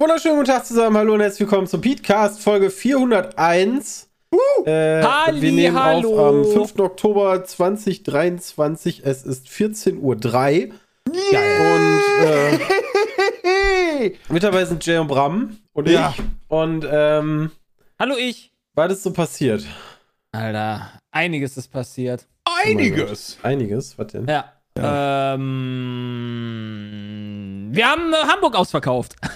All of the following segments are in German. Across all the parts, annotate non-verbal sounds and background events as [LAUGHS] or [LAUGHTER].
Wunderschönen guten Tag zusammen, hallo und herzlich willkommen zum Petecast Folge 401. Äh, Halli, wir nehmen hallo. auf am 5. Oktober 2023. Es ist 14.03 Uhr. Und [LAUGHS] äh, mit dabei sind Jay und Bram und Ja. ich. Und ähm, Hallo ich. was ist so passiert? Alter, einiges ist passiert. Einiges. Einiges, was denn? Ja. Ähm, wir haben äh, Hamburg ausverkauft. [LAUGHS]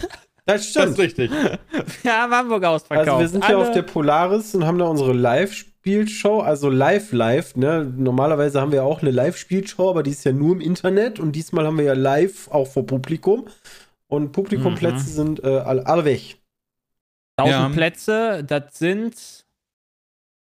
Das Das stimmt. ist richtig. [LAUGHS] wir haben Hamburg ausverkauft. Also wir sind ja Alle- auf der Polaris und haben da unsere Live-Spielshow, also live live, ne? Normalerweise haben wir auch eine Live-Spielshow, aber die ist ja nur im Internet und diesmal haben wir ja live auch vor Publikum. Und Publikumplätze Mhm. sind äh, alle, alle weg. 1000 Ja. Plätze, das sind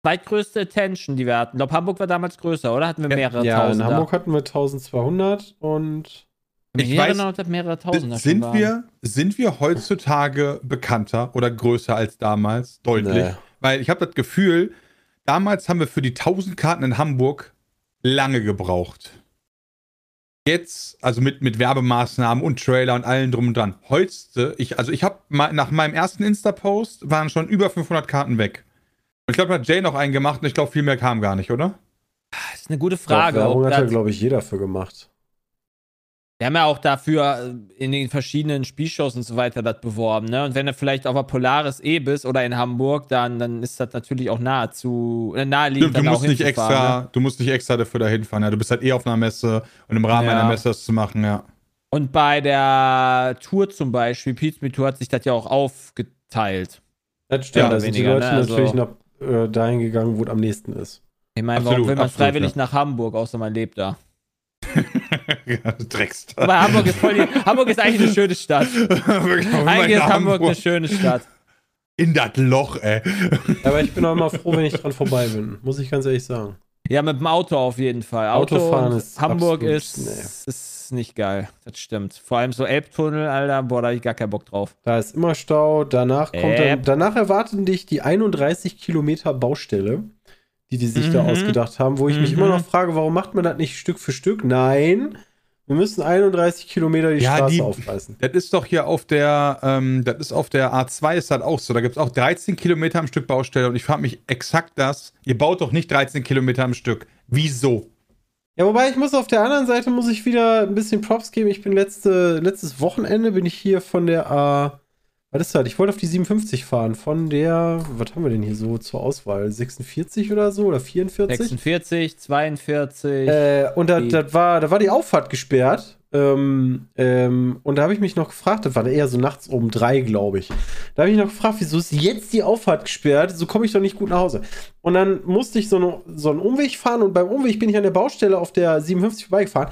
zweitgrößte Attention, die wir hatten. Ich glaube, Hamburg war damals größer, oder? Hatten wir mehrere ja, in Tausender? Hamburg hatten wir 1200 und Ich Ich weiß, mehrere Tausender Sind wir, sind wir heutzutage bekannter oder größer als damals? Deutlich. Nee. Weil ich habe das Gefühl, damals haben wir für die 1000 Karten in Hamburg lange gebraucht. Jetzt, also mit, mit Werbemaßnahmen und Trailer und allem drum und dran. Heute, ich, also ich habe nach meinem ersten Insta-Post waren schon über 500 Karten weg. Und ich glaube, da hat Jay noch einen gemacht und ich glaube, viel mehr kam gar nicht, oder? Das ist eine gute Frage. Werbung ob hat glaube ich, jeder für gemacht. Wir haben ja auch dafür äh, in den verschiedenen Spielshows und so weiter das beworben, ne? Und wenn du vielleicht auf der Polaris eh bist oder in Hamburg, dann, dann ist das natürlich auch nahezu, äh, naheliegend, Du, du dann musst auch nicht extra, Ne? du musst nicht extra dafür dahin fahren. Ja. Du bist halt eh auf einer Messe und im Rahmen Ja. einer Messe das zu machen, ja. Und bei der Tour zum Beispiel, Pizza Tour hat sich das ja auch aufgeteilt. Das stimmt, Ja, da sind die Leute ne? Also- natürlich nach äh, dahin gegangen, wo es am nächsten ist. Ich meine, warum will man absolut, freiwillig ja. nach Hamburg, außer man lebt da? [LAUGHS] ja Dreckst. Aber Hamburg ist voll die, Hamburg ist eigentlich eine schöne Stadt. [LAUGHS] Eigentlich ist Hamburg eine schöne Stadt. In das Loch, ey. Aber ich bin auch immer froh, wenn ich dran vorbei bin, muss ich ganz ehrlich sagen. Ja, mit dem Auto auf jeden Fall. Auto Autofahren und ist Hamburg ist, nee. ist nicht geil. Das stimmt. Vor allem so Elbtunnel, Alter, boah, da hab ich gar keinen Bock drauf. Da ist immer Stau. Danach kommt dann, danach erwarten dich die 31 Kilometer Baustelle, die die sich da Mhm. ausgedacht haben, wo ich mich Mhm. immer noch frage, warum macht man das nicht Stück für Stück? Nein, wir müssen 31 Kilometer die Ja, Straße die- aufreißen. Das ist doch hier auf der, ähm, das ist auf der A2 ist das auch so. Da gibt es auch 13 Kilometer am Stück Baustelle und ich frage mich exakt das. Ihr baut doch nicht 13 Kilometer am Stück. Wieso? Ja, wobei ich muss auf der anderen Seite muss ich wieder ein bisschen Props geben. Ich bin letzte, letztes Wochenende bin ich hier von der A. Was ist das? Ich wollte auf die 57 fahren. Von der, was haben wir denn hier so zur Auswahl? 46 oder so? Oder 44? 46, 42. Äh, und da, das war, da war die Auffahrt gesperrt. Ähm, ähm, und da habe ich mich noch gefragt, das war eher so nachts um drei, glaube ich. Da habe ich noch gefragt, wieso ist jetzt die Auffahrt gesperrt? So komme ich doch nicht gut nach Hause. Und dann musste ich so, eine, so einen Umweg fahren und beim Umweg bin ich an der Baustelle auf der 57 vorbeigefahren.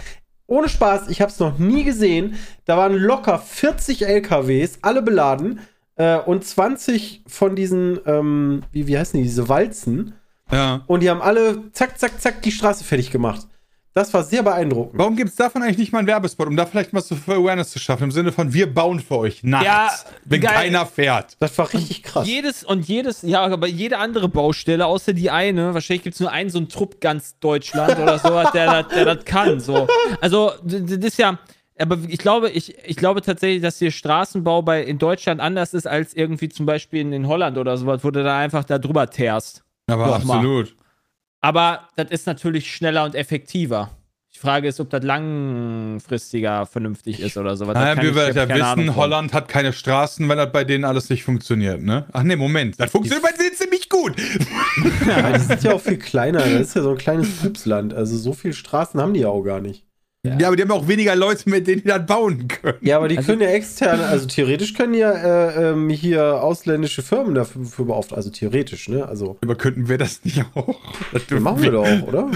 Ohne Spaß, ich habe es noch nie gesehen. Da waren locker 40 LKWs, alle beladen. Äh, und 20 von diesen, ähm, wie, wie heißen die, diese Walzen. Ja. Und die haben alle zack, zack, zack die Straße fertig gemacht. Das war sehr beeindruckend. Warum gibt es davon eigentlich nicht mal einen Werbespot, um da vielleicht mal so für Awareness zu schaffen? Im Sinne von, wir bauen für euch nachts, Ja, wenn geil. keiner fährt. Das war richtig krass. Jedes und jedes, ja, aber jede andere Baustelle, außer die eine, wahrscheinlich gibt es nur einen so einen Trupp ganz Deutschland oder sowas, der, das- der das kann. So. Also, das ist ja, aber ich glaube, ich, ich glaube tatsächlich, dass der Straßenbau bei, in Deutschland anders ist als irgendwie zum Beispiel in, in Holland oder sowas, wo du da einfach da drüber teerst. Aber Doch mal. Aber das ist natürlich schneller und effektiver. Die Frage ist, ob das langfristiger vernünftig ist oder sowas. Naja, wie wir ich ja Ahnung wissen. Holland hat keine Straßen, weil das bei denen alles nicht funktioniert, ne? Ach nee, Moment. Das funktioniert bei denen ziemlich gut. [LAUGHS] Ja, die sind ja auch viel kleiner. Das ist ja so ein kleines [LAUGHS] Pupsland. Also so viele Straßen haben die ja auch gar nicht. Ja, aber die haben auch weniger Leute, mit denen die das bauen können. Ja, aber die Also- können ja externe, also theoretisch können ja äh, ähm, hier ausländische Firmen dafür für beauftragen. Also theoretisch, ne? Also Aber könnten wir das nicht auch? Das das machen wir doch auch, oder?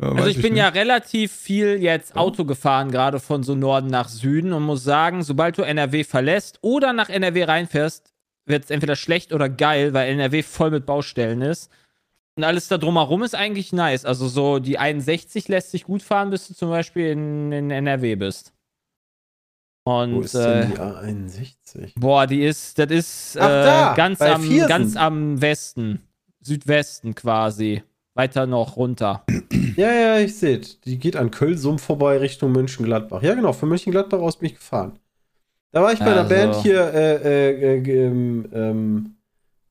Also ich bin ja relativ viel jetzt Auto gefahren, gerade von so Norden nach Süden und muss sagen, sobald du NRW verlässt oder nach NRW reinfährst, wird es entweder schlecht oder geil, weil NRW voll mit Baustellen ist. Und alles da drumherum ist eigentlich nice. Also so die 61 lässt sich gut fahren, bis du zum Beispiel in, in NRW bist. Und Wo ist äh, denn die A61? boah, die ist, das ist äh, Ach, da, ganz, bei am, Viersen. ganz am Westen. Südwesten quasi. Weiter noch runter. Ja, ja, ich sehe Die geht an Köln-Sumpf vorbei Richtung Mönchengladbach. Ja, genau, von Mönchengladbach aus bin ich gefahren. Da war ich bei einer Also- Band hier, äh, äh, äh, ähm, ähm,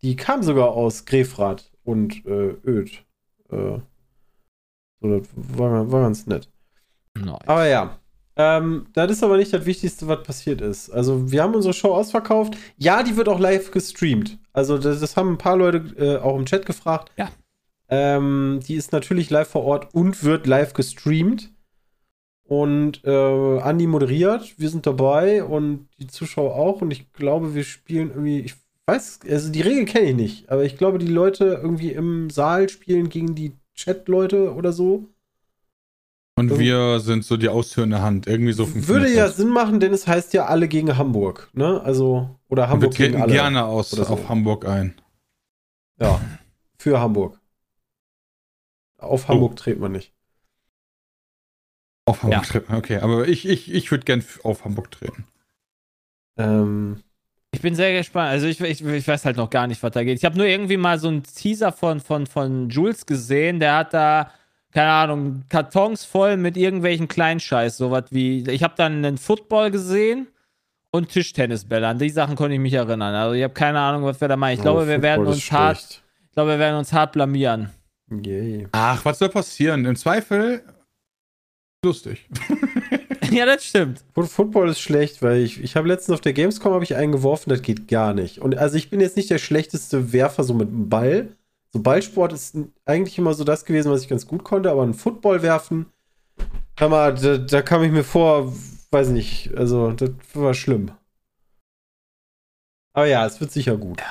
die kam sogar aus Grefrath und äh, Öd. Äh, so, das war, war ganz nett. Nice. Aber ja, ähm, das ist aber nicht das Wichtigste, was passiert ist. Also, wir haben unsere Show ausverkauft. Ja, die wird auch live gestreamt. Also, das, das haben ein paar Leute äh, auch im Chat gefragt. Ja. Ähm, die ist natürlich live vor Ort und wird live gestreamt. Und äh, Andi moderiert, wir sind dabei und die Zuschauer auch. Und ich glaube, wir spielen irgendwie, ich weiß, also die Regel kenne ich nicht, aber ich glaube, die Leute irgendwie im Saal spielen gegen die Chat-Leute oder so. Und Irgendwie- wir sind so die ausführende Hand. Irgendwie so Würde ja. Sinn machen, denn es heißt ja alle gegen Hamburg, ne? Also, oder Und wir Hamburg gegen treten alle. gerne aus so. auf Hamburg ein. Ja, für Hamburg. Auf Hamburg treten wir nicht. Auf Hamburg Ja. treten. Okay, aber ich, ich, ich würde gern auf Hamburg treten. Ähm, Ich bin sehr gespannt. Also ich, ich, ich weiß halt noch gar nicht, was da geht. Ich habe nur irgendwie mal so einen Teaser von, von, von Jules gesehen. Der hat da, keine Ahnung, Kartons voll mit irgendwelchen Kleinscheiß. Sowas wie, ich habe dann einen Football gesehen und Tischtennisbälle. An die Sachen konnte ich mich erinnern. Also ich habe keine Ahnung, was wir da machen. Ich glaube, oh, wir werden Football uns ist hart, schlecht. ich glaube, wir werden uns hart blamieren. Yay. Ach, was soll passieren? Im Zweifel lustig. [LAUGHS] [LAUGHS] ja, das stimmt. Foot- Football ist schlecht, weil ich, ich habe letztens auf der Gamescom habe ich einen geworfen, das geht gar nicht. Und also ich bin jetzt nicht der schlechteste Werfer so mit dem Ball. So Ballsport ist eigentlich immer so das gewesen, was ich ganz gut konnte, aber ein Football werfen, hör mal, da, da kam ich mir vor, weiß nicht, also das war schlimm. Aber ja, es wird sicher gut.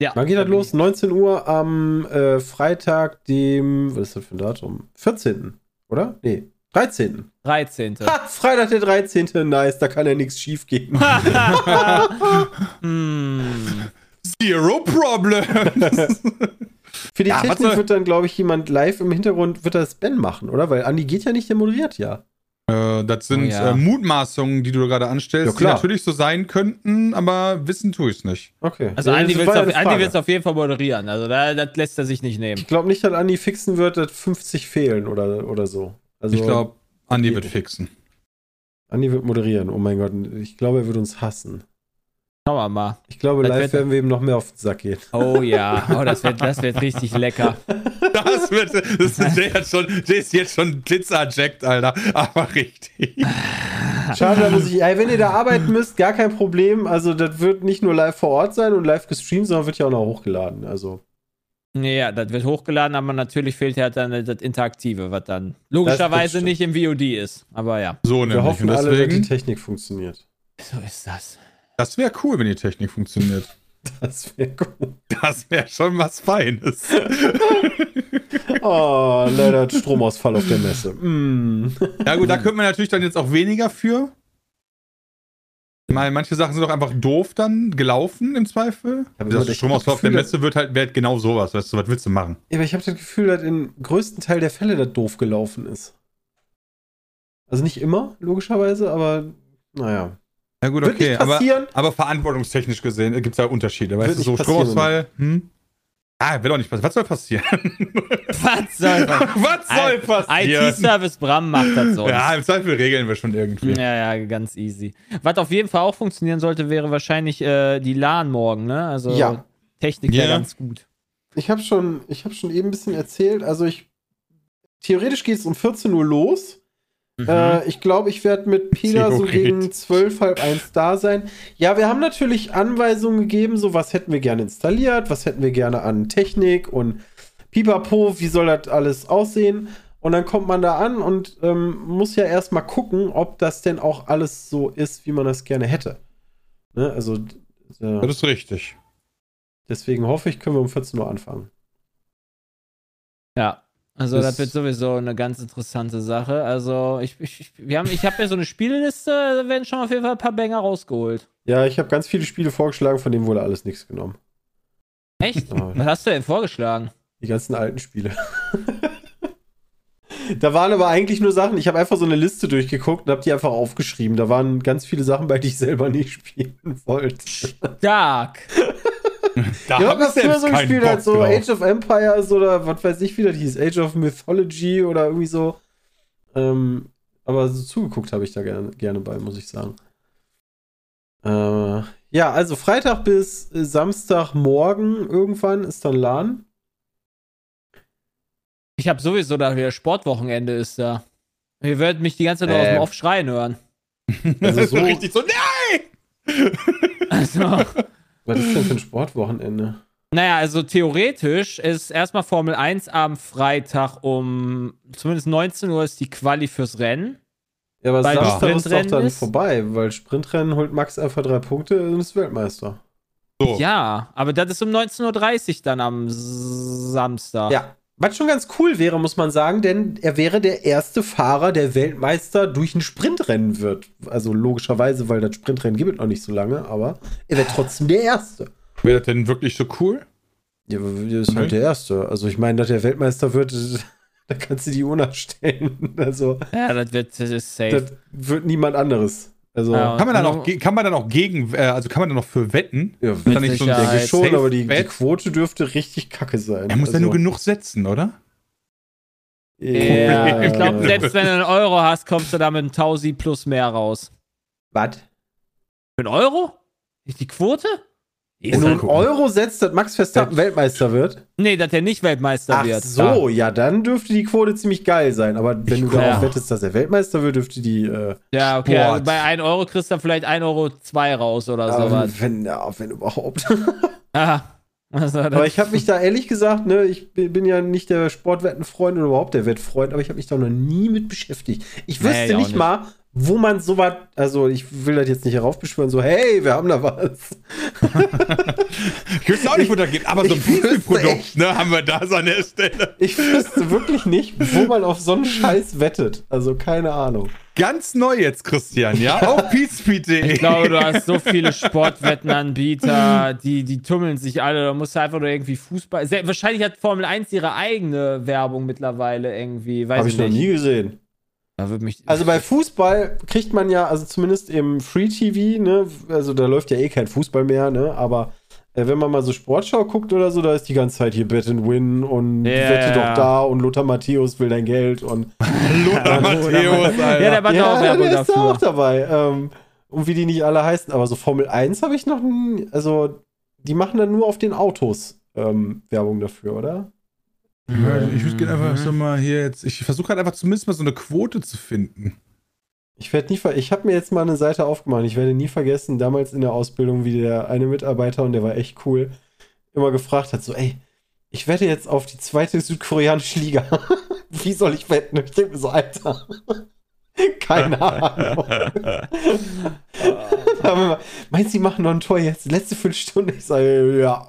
Ja. Wann geht das los? 19 Uhr am äh, Freitag, dem, was ist das für ein Datum? 14. Oder? Nee, 13. 13. Ha, Freitag der 13. Nice, da kann ja nichts schief gehen. [LAUGHS] hm. Zero problem. Für die Ja, Technik soll- wird dann, glaube ich, jemand live im Hintergrund, wird das Ben machen, oder? Weil Andi geht ja nicht, der moderiert ja. äh, das sind Oh ja. äh, Mutmaßungen, die du gerade anstellst, Ja, die natürlich so sein könnten, aber wissen tue ich es nicht. Okay. Also Ja, Andi wird es auf jeden Fall moderieren. Also da, das lässt er sich nicht nehmen. Ich glaube nicht, dass Andi fixen wird, dass 50 fehlen oder, oder so. Also, ich glaube, Andi die- wird fixen. Andi wird moderieren. Oh mein Gott, ich glaube, er wird uns hassen. Schauen wir mal. Ich glaube, Das live wird- werden wir ihm noch mehr auf den Sack gehen. Oh ja, [LAUGHS] oh, das wird, das wird richtig lecker. Das wird, das ist, der, hat schon, der ist jetzt schon blitzerjackt, Alter. Aber richtig. Schade, da muss ich. Ey, wenn ihr da arbeiten müsst, gar kein Problem. Also, das wird nicht nur live vor Ort sein und live gestreamt, sondern wird ja auch noch hochgeladen. Also, Ja, das wird hochgeladen, aber natürlich fehlt ja dann das Interaktive, was dann logischerweise nicht im VOD ist. Aber ja, So wir nämlich. hoffen Und alle, dass die deswegen, Technik funktioniert. so ist das. das wäre cool, wenn die Technik funktioniert. [LAUGHS] Das wäre gut. Das wäre schon was Feines. [LAUGHS] Oh, leider hat Stromausfall auf der Messe. Mm. Ja gut, da könnte man natürlich dann jetzt auch weniger für. Mal, manche Sachen sind doch einfach doof dann gelaufen im Zweifel. Aber das ich Stromausfall auf der Messe wird halt wird genau sowas, weißt du, was willst du machen? Ja, aber ich habe das Gefühl, dass im größten Teil der Fälle das doof gelaufen ist. Also nicht immer, logischerweise, aber naja. Ja gut, okay, aber, passieren. aber verantwortungstechnisch gesehen gibt es da Unterschiede. Weißt du, so. Stromausfall, hm? Ah, wird doch nicht passieren. Was soll passieren? [LAUGHS] Was soll [LAUGHS] was soll passieren? IT-Service Bram macht das sonst. Ja, im Zweifel regeln wir schon irgendwie. Ja, ja, ganz easy. Was auf jeden Fall auch funktionieren sollte, wäre wahrscheinlich äh, die LAN morgen, ne? Also Ja. Technik wäre Ja. ganz gut. Ich habe schon, ich habe schon eben ein bisschen erzählt. Also ich theoretisch geht es um 14 Uhr los. Mhm. Äh, ich glaube, ich werde mit Peter so gegen 12, halb eins da sein. Ja, wir haben natürlich Anweisungen gegeben, so was hätten wir gerne installiert, was hätten wir gerne an Technik und Pipapo, wie soll das alles aussehen? Und dann kommt man da an und ähm, muss ja erstmal gucken, ob das denn auch alles so ist, wie man das gerne hätte. Ne? Also äh, Das ist richtig. deswegen hoffe ich, können wir um 14 Uhr anfangen. Ja. Also Das- das wird sowieso eine ganz interessante Sache. Also ich, ich, ich- wir haben, ich habe ja so eine Spielliste, da werden schon auf jeden Fall ein paar Banger rausgeholt. Ja, ich habe ganz viele Spiele vorgeschlagen, von denen wurde alles nichts genommen. Echt? Was hast du denn vorgeschlagen? die ganzen alten Spiele. [LAUGHS] da waren aber eigentlich nur Sachen, ich habe einfach so eine Liste durchgeguckt und habe die einfach aufgeschrieben. Da waren ganz viele Sachen bei, die ich selber nicht [LAUGHS] spielen wollte. Stark. [LAUGHS] Da Ja, hab ich selbst so keinen gespielt Bock hat, so drauf. Age of Empires oder was weiß ich, wie das hieß, Age of Mythology oder irgendwie so. Ähm, aber so zugeguckt habe ich da gerne, gerne bei, muss ich sagen. Äh, ja, also Freitag bis äh, Samstagmorgen irgendwann ist dann LAN. Ich habe sowieso da wieder Sportwochenende ist da. Ihr werdet mich die ganze Zeit nur aus Ähm. dem Off schreien hören. Das Also ist so so- richtig so, nein! Also, Was ist denn für ein Sportwochenende? naja, also theoretisch ist erstmal Formel 1 am Freitag um zumindest 19 Uhr ist die Quali fürs Rennen. Ja, aber Weil Samstag ist doch Sprintrennen dann ist? vorbei, weil Sprintrennen holt Max einfach drei Punkte und ist Weltmeister. So. Ja, aber das ist um 19.30 Uhr dann am Samstag. Ja. Was schon ganz cool wäre, muss man sagen, denn er wäre der erste Fahrer, der Weltmeister durch ein Sprintrennen wird. Also logischerweise, weil das Sprintrennen gibt es noch nicht so lange, aber er wird trotzdem der Erste. Wäre das denn wirklich so cool? Ja, der ist halt der Erste. Also ich meine, dass der Weltmeister wird, [LAUGHS] da kannst du die Uhr nachstellen. Also Ja, das wird das ist safe. das wird niemand anderes. Also Ja. Kann man dann Und- auch, kann man dann auch gegen, äh, also kann man dann auch für wetten? ja, Ist da nicht so ein schon, aber die, die? Quote dürfte richtig kacke sein. Er muss ja also, nur genug setzen, oder? Ja, [LAUGHS] ich glaube, selbst wenn du einen Euro hast, kommst du da mit einem Tausi plus mehr raus. Was? Für einen Euro? Ist die Quote? Wenn du einen. Euro setzt, dass Max Verstappen Weltmeister wird. Nee, dass der nicht Weltmeister Ach wird. so, ja, dann dürfte die Quote ziemlich geil sein. Aber wenn du Ja. darauf wettest, dass er Weltmeister wird, dürfte die. Äh, Ja, okay. Also bei 1 Euro kriegst du dann vielleicht 1 Euro 2 raus oder sowas. ähm, wenn, ja, wenn überhaupt. [LAUGHS] Aha. Aber ich habe mich da ehrlich gesagt, ne, ich bin ja nicht der Sportwettenfreund oder überhaupt der Wettfreund, aber ich habe mich da noch nie mit beschäftigt. Ich Nee, wüsste ich auch nicht, nicht. mal, wo man sowas, also ich will das jetzt nicht heraufbeschwören, so, hey, wir haben da was. Ich wüsste auch nicht, wo das geht, aber so ein echt- ne, haben wir da so an der Stelle. Ich wüsste wirklich nicht, wo man auf so einen Scheiß wettet. Also keine Ahnung. Ganz neu jetzt, Christian, ja? Auf peatspeed.de. ich glaube, du hast so viele Sportwettenanbieter, die, die tummeln sich alle. Da musst du einfach nur irgendwie Fußball. Sehr, wahrscheinlich hat Formel 1 ihre eigene Werbung mittlerweile irgendwie. Weiß Habe ich noch nicht. nie gesehen. Mich. Also bei Fußball kriegt man ja, also zumindest im Free TV, ne, also da läuft ja eh kein Fußball mehr, ne, aber äh, wenn man mal so Sportschau guckt oder so, da ist die ganze Zeit hier Bet and Win und Ja, Wette ja. doch da und Lothar Matthäus will dein Geld und [LAUGHS] Lothar Matthäus, Alter. ja, der macht ja, auch Werbung der ist da dafür. auch dabei. Ähm, und wie die nicht alle heißen, aber so Formel 1 habe ich noch nie, also die machen dann nur auf den Autos ähm, Werbung dafür, oder? Ja, ich würde gerne einfach so mal hier jetzt. Ich versuche halt einfach zumindest mal so eine Quote zu finden. Ich werde nie ver ich habe mir jetzt mal eine Seite aufgemacht. Ich werde nie vergessen, damals in der Ausbildung, wie der eine Mitarbeiter, und der war echt cool, immer gefragt hat: so, ey, ich wette jetzt auf die zweite südkoreanische Liga. [LAUGHS] wie soll ich wetten? Ich denke mir so, Alter. [LAUGHS] Keine Ahnung. [LAUGHS] Meinst du, sie machen noch ein Tor jetzt? Letzte Viertelstunde? Ich sage, ja.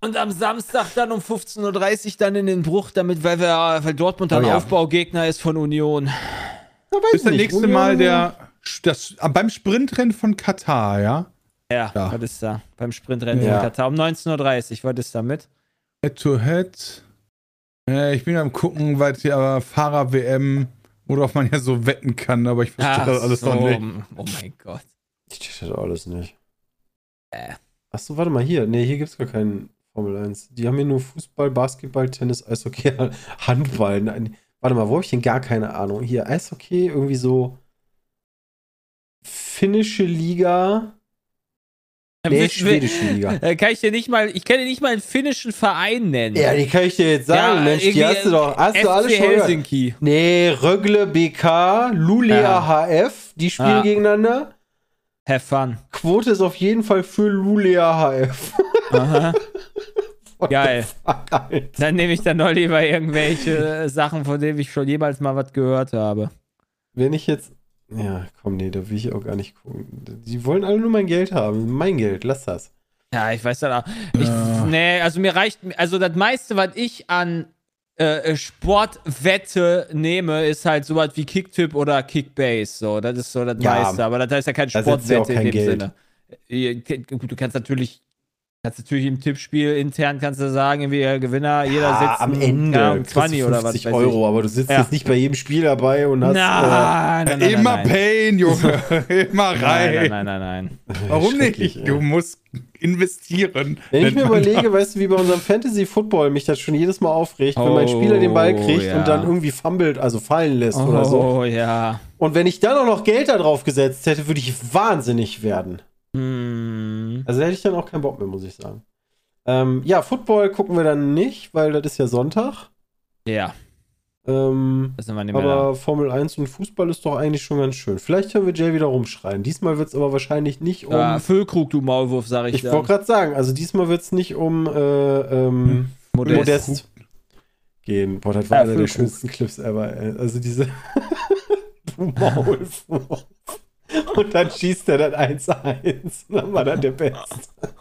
Und am Samstag dann um 15.30 Uhr dann in den Bruch, damit, weil, wir, weil Dortmund dann Oh ja. Aufbaugegner ist von Union. Da weiß Bis das nächste Union- Mal der. Das, beim Sprintrennen von Katar, ja? Ja, Ja. was ist da? Beim Sprintrennen Ja. in Katar um 19.30 Uhr, was ist da mit? Head-to-Head. Äh, ich bin am gucken, weil es hier aber Fahrer-WM, worauf man ja so wetten kann, aber ich verstehe das alles noch nicht. Oh mein Gott. Ich check das alles nicht. Äh. Achso, warte mal, hier. Nee, hier gibt's gar keinen Formel 1. Die haben hier nur Fußball, Basketball, Tennis, Eishockey, [LAUGHS] Handball. Nein, warte mal, wo habe ich denn gar keine Ahnung? Hier, Eishockey, irgendwie so finnische Liga. Nee, Wisst- schwedische Liga. [LAUGHS] Äh, kann ich dir nicht mal, ich kann dir nicht mal einen finnischen Verein nennen. Ja, die kann ich dir jetzt sagen, Mensch, die hast du doch, hast du alles FC schon gehört. Helsinki. Nee, Rögle BK, Lulea Ja. HF, die spielen Ja. gegeneinander. Have fun. Quote ist auf jeden Fall für Lulea HF. Aha. [LAUGHS] Geil. Dann nehme ich dann doch lieber irgendwelche äh, Sachen, von denen ich schon jemals mal was gehört habe. Wenn ich jetzt. Ja, komm, nee, da will ich auch gar nicht gucken. Die wollen alle nur mein Geld haben. Mein Geld, lass das. Ja, ich weiß dann auch. Ich, Ja. Nee, also mir reicht, also das meiste, was ich an äh, Sportwette nehme, ist halt sowas wie Kicktipp oder Kickbase. So, das ist so das Ja. meiste. Aber das ist ja keine Da setzt ja Sportwette in kein dem Geld. Sinne. Äh, Gut, du kannst natürlich, kannst natürlich im Tippspiel intern kannst du sagen, irgendwie äh, Gewinner, jeder Ah, setzt am Ende du 20 oder was 50 weiß Euro, aber du sitzt Ja. jetzt nicht bei jedem Spiel dabei und hast. Nein, nein, nein, Immer nein. Pain, Junge. [LAUGHS] Immer rein. nein, nein, nein, nein. Warum nicht? ey. Du musst investieren. Wenn ich mir überlege, [LAUGHS] weißt du, wie bei unserem Fantasy Football mich das schon jedes Mal aufregt, wenn mein Oh, Spieler den Ball kriegt ja. und dann irgendwie fummelt, also fallen lässt oder so. Oh, ja. Und wenn ich dann auch noch Geld da drauf gesetzt hätte, würde ich wahnsinnig werden. Hm. Also da hätte ich dann auch keinen Bock mehr, muss ich sagen. Ähm, ja, Football gucken wir dann nicht, weil das ist ja Sonntag. Ja, Ähm, das sind wir nicht mehr aber Formel 1 und Fußball ist doch eigentlich schon ganz schön. Vielleicht hören wir Jay wieder rumschreien. Diesmal wird es aber wahrscheinlich nicht um. Ja, Füllkrug, du Maulwurf, sag ich, ich wollte gerade sagen, also diesmal wird es nicht um äh, ähm, Modest. Modest. gehen. Boah, das war Ja, einer der Füllkrug. schönsten Clips ever. Ey. Also diese [LAUGHS] du Maulwurf. Und dann schießt er dann 1-1. Und dann war dann der Beste.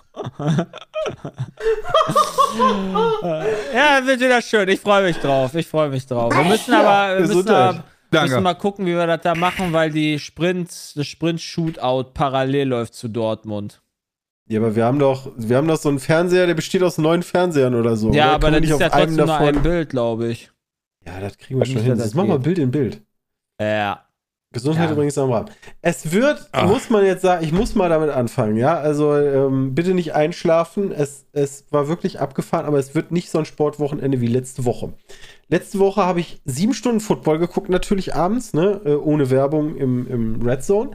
Ja, wird wieder schön. Ich freue mich drauf. Ich freue mich drauf. Wir müssen aber, wir müssen, aber müssen mal gucken, wie wir das da machen, weil die Sprint, das Sprint-Shootout parallel läuft zu Dortmund. Ja, aber wir haben doch, wir haben doch so einen Fernseher, der besteht aus neun Fernsehern oder so. ja, oder? aber wir ist ja trotzdem nur ein Bild, glaube ich. Ja, das kriegen wir schon hin. Das das machen wir. Bild in Bild. Ja. Gesundheit Ja. übrigens am Rad. Es wird, Ah. muss man jetzt sagen, ich muss mal damit anfangen, ja. Also ähm, bitte nicht einschlafen. Es, es war wirklich abgefahren, aber es wird nicht so ein Sportwochenende wie letzte Woche. Letzte Woche habe ich sieben Stunden Football geguckt, natürlich abends, ne, äh, ohne Werbung im, im Red Zone.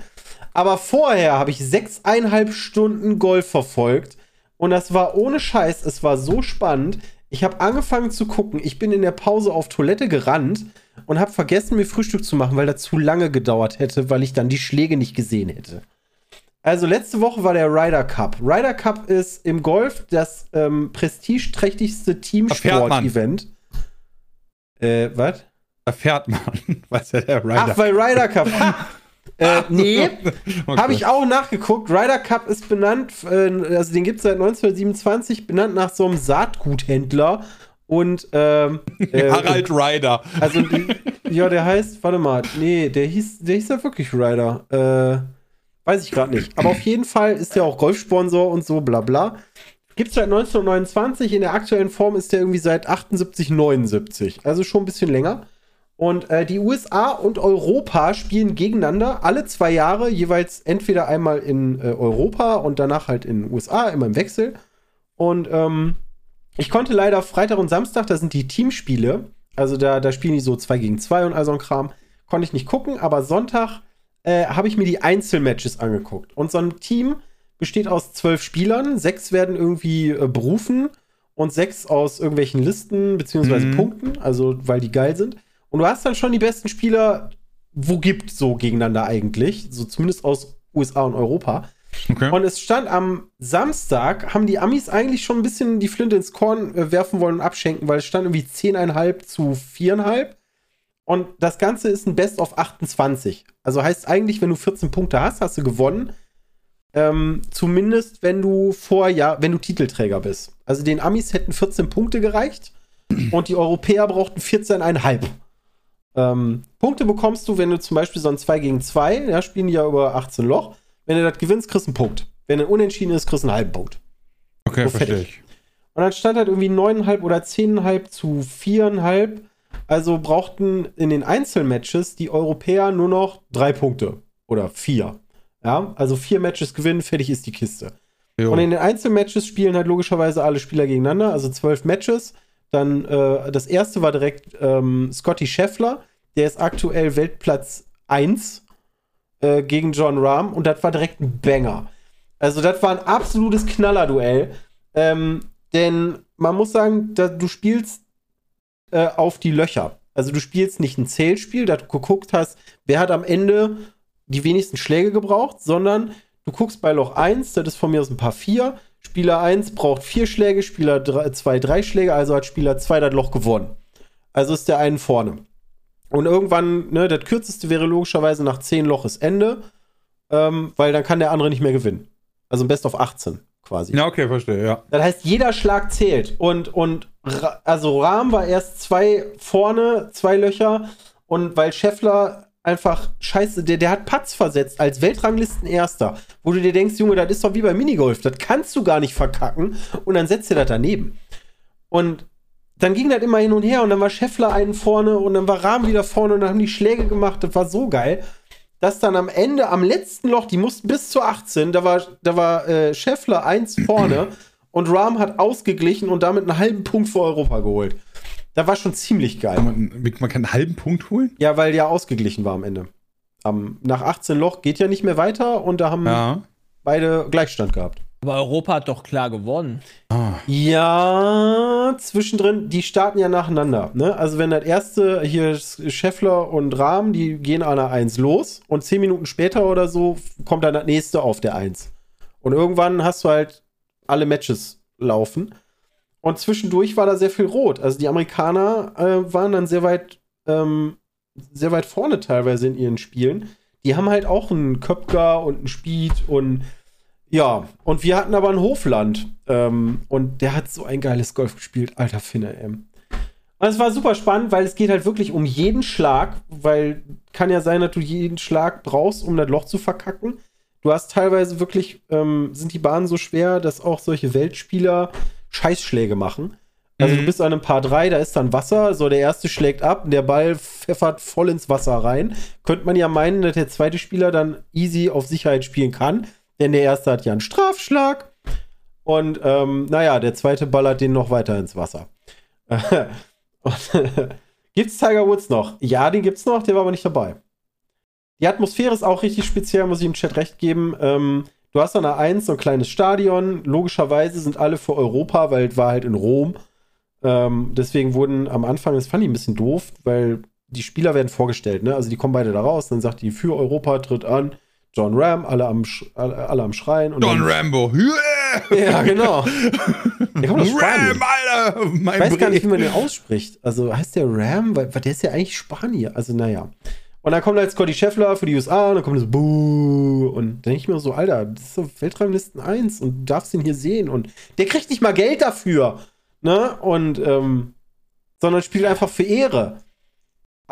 Aber vorher habe ich sechseinhalb Stunden Golf verfolgt und das war ohne Scheiß, es war so spannend. Ich habe angefangen zu gucken, ich bin in der Pause auf Toilette gerannt und habe vergessen, mir Frühstück zu machen, weil das zu lange gedauert hätte, weil ich dann die Schläge nicht gesehen hätte. Also letzte Woche war der Ryder Cup. Ryder Cup ist im Golf das ähm, prestigeträchtigste. Teamsport-Event. Äh, was? Da fährt man. [LAUGHS] Was ja der Rider. Ach, weil Ryder Cup. [LAUGHS] äh, nee, [LAUGHS] Okay. habe ich auch nachgeguckt. Ryder Cup ist benannt, äh, also den gibt es seit 1927, benannt nach so einem Saatguthändler. Und ähm, [LAUGHS] äh, Harald Ryder. Also, ja, der heißt, warte mal, nee, der hieß, der hieß ja wirklich Ryder. Äh, weiß ich gerade nicht. Aber auf jeden Fall ist der auch Golfsponsor und so, bla bla. Gibt's seit 1929, in der aktuellen Form ist der irgendwie seit 78, 79. Also schon ein bisschen länger. Und äh, die USA und Europa spielen gegeneinander alle zwei Jahre, jeweils entweder einmal in äh, Europa und danach halt in den USA, immer im Wechsel. Und ähm, ich konnte leider Freitag und Samstag, da sind die Teamspiele, also da, da spielen die so 2 gegen 2 und all so ein Kram, konnte ich nicht gucken, aber Sonntag äh, habe ich mir die Einzelmatches angeguckt. Und so ein Team besteht aus zwölf Spielern, sechs werden irgendwie äh, berufen und sechs aus irgendwelchen Listen beziehungsweise Mhm. Punkten, also weil die geil sind. Und du hast dann schon die besten Spieler, wo gibt so gegeneinander eigentlich, so zumindest aus USA und Europa. Okay. Und es stand am Samstag, haben die Amis eigentlich schon ein bisschen die Flinte ins Korn äh, werfen wollen und abschenken, weil es stand irgendwie 10,5 zu 4,5. Und das Ganze ist ein Best of 28. Also heißt eigentlich, wenn du 14 Punkte hast, hast du gewonnen. Ähm, zumindest wenn du vorher, wenn du Titelträger bist. Also den Amis hätten 14 Punkte gereicht [CLEARS THROAT] und die Europäer brauchten 14,5. Ähm, Punkte bekommst du, wenn du zum Beispiel so ein 2 gegen 2, ja, spielen die ja über 18 Loch. Wenn du das gewinnst, kriegst du einen Punkt. Wenn er unentschieden ist, kriegst du einen halben Punkt. Okay, so verstehe ich. Und dann stand halt irgendwie 9,5 oder 10,5 zu 4,5. Also brauchten in den Einzelmatches die Europäer nur noch drei Punkte. Oder vier. Ja, also vier Matches gewinnen, fertig ist die Kiste. Jo. Und in den Einzelmatches spielen halt logischerweise alle Spieler gegeneinander, also zwölf Matches. Dann äh, das erste war direkt ähm, Scotty Scheffler, der ist aktuell Weltplatz 1 äh, gegen John Rahm und das war direkt ein Banger. Also das war ein absolutes Knallerduell. Ähm, denn man muss sagen, da, du spielst äh, auf die Löcher. Also du spielst nicht ein Zählspiel, da du geguckt hast, wer hat am Ende die wenigsten Schläge gebraucht, sondern du guckst bei Loch 1, das ist von mir aus ein paar 4. Spieler 1 braucht 4 Schläge, Spieler 2 3 Schläge, also hat Spieler 2 das Loch gewonnen. Also ist der einen vorne. Und irgendwann, ne, das kürzeste wäre logischerweise nach 10 Loch ist Ende, ähm, weil dann kann der andere nicht mehr gewinnen. Also ein Best of 18 quasi. Ja, okay, verstehe, ja. Das heißt, jeder Schlag zählt. Und, und also Rahm war erst zwei vorne, zwei Löcher und weil Scheffler einfach scheiße, der, der hat Patz versetzt als Weltranglisten-Erster, wo du dir denkst, Junge, das ist doch wie beim Minigolf, das kannst du gar nicht verkacken und dann setzt er das daneben. Und dann ging das immer hin und her und dann war Scheffler einen vorne und dann war Rahm wieder vorne und dann haben die Schläge gemacht, das war so geil, dass dann am Ende, am letzten Loch, die mussten bis zu 18, da war, da war äh, Scheffler eins vorne [CLEARS THROAT] und Rahm hat ausgeglichen und damit einen halben Punkt für Europa geholt. Da war schon ziemlich geil. Man, man kann einen halben Punkt holen? Ja, weil ja ausgeglichen war am Ende. Am, nach 18 Loch geht ja nicht mehr weiter und da haben Ja. beide Gleichstand gehabt. Aber Europa hat doch klar gewonnen. Ah. Ja, zwischendrin, die starten ja nacheinander. Ne? Also wenn das erste hier Scheffler und Rahm, die gehen an der 1 los und 10 Minuten später oder so kommt dann das nächste auf der 1. Und irgendwann hast du halt alle Matches laufen. Und zwischendurch war da sehr viel rot. Also die Amerikaner äh, waren dann sehr weit, ähm, sehr weit vorne teilweise in ihren Spielen. Die haben halt auch einen Köpker und einen Speed und ja, und wir hatten aber ein Hofland. Ähm, und der hat so ein geiles Golf gespielt, alter Finne, ey. Und es war super spannend, weil es geht halt wirklich um jeden Schlag, weil kann ja sein, dass du jeden Schlag brauchst, um das Loch zu verkacken. Du hast teilweise wirklich, ähm, sind die Bahnen so schwer, dass auch solche Weltspieler Scheißschläge machen. Also Mhm. du bist an einem Paar 3, da ist dann Wasser, so der erste schlägt ab, der Ball pfeffert voll ins Wasser rein. Könnte man ja meinen, dass der zweite Spieler dann easy auf Sicherheit spielen kann, denn der erste hat ja einen Strafschlag. Und ähm, naja, der zweite ballert den noch weiter ins Wasser. [LAUGHS] [LAUGHS] Gibt's Tiger Woods noch? Ja, den gibt's noch, der war aber nicht dabei. Die Atmosphäre ist auch richtig speziell, muss ich im Chat recht geben. Ähm, du hast an der 1 so ein kleines Stadion. Logischerweise sind alle für Europa, weil es war halt in Rom. Ähm, deswegen wurden am Anfang, das fand ich ein bisschen doof, weil die Spieler werden vorgestellt, ne? Also die kommen beide da raus, dann sagt die für Europa tritt an, John Ram, alle am, Sch alle, am Schreien. Und Don dann, Rambo. [LAUGHS] Ja, genau. Der kommt aus Spanien. Ram, Alter. Mein Ich weiß gar nicht, wie man den ausspricht. Also heißt der Ram, weil, weil der ist ja eigentlich Spanier. Also naja. Und dann kommt halt Scotty Scheffler für die USA und dann kommt das Buh. Und dann denke ich mir so, Alter, das ist so Weltranglisten 1 und du darfst ihn hier sehen. Und der kriegt nicht mal Geld dafür. Ne? Und, ähm, sondern spielt einfach für Ehre.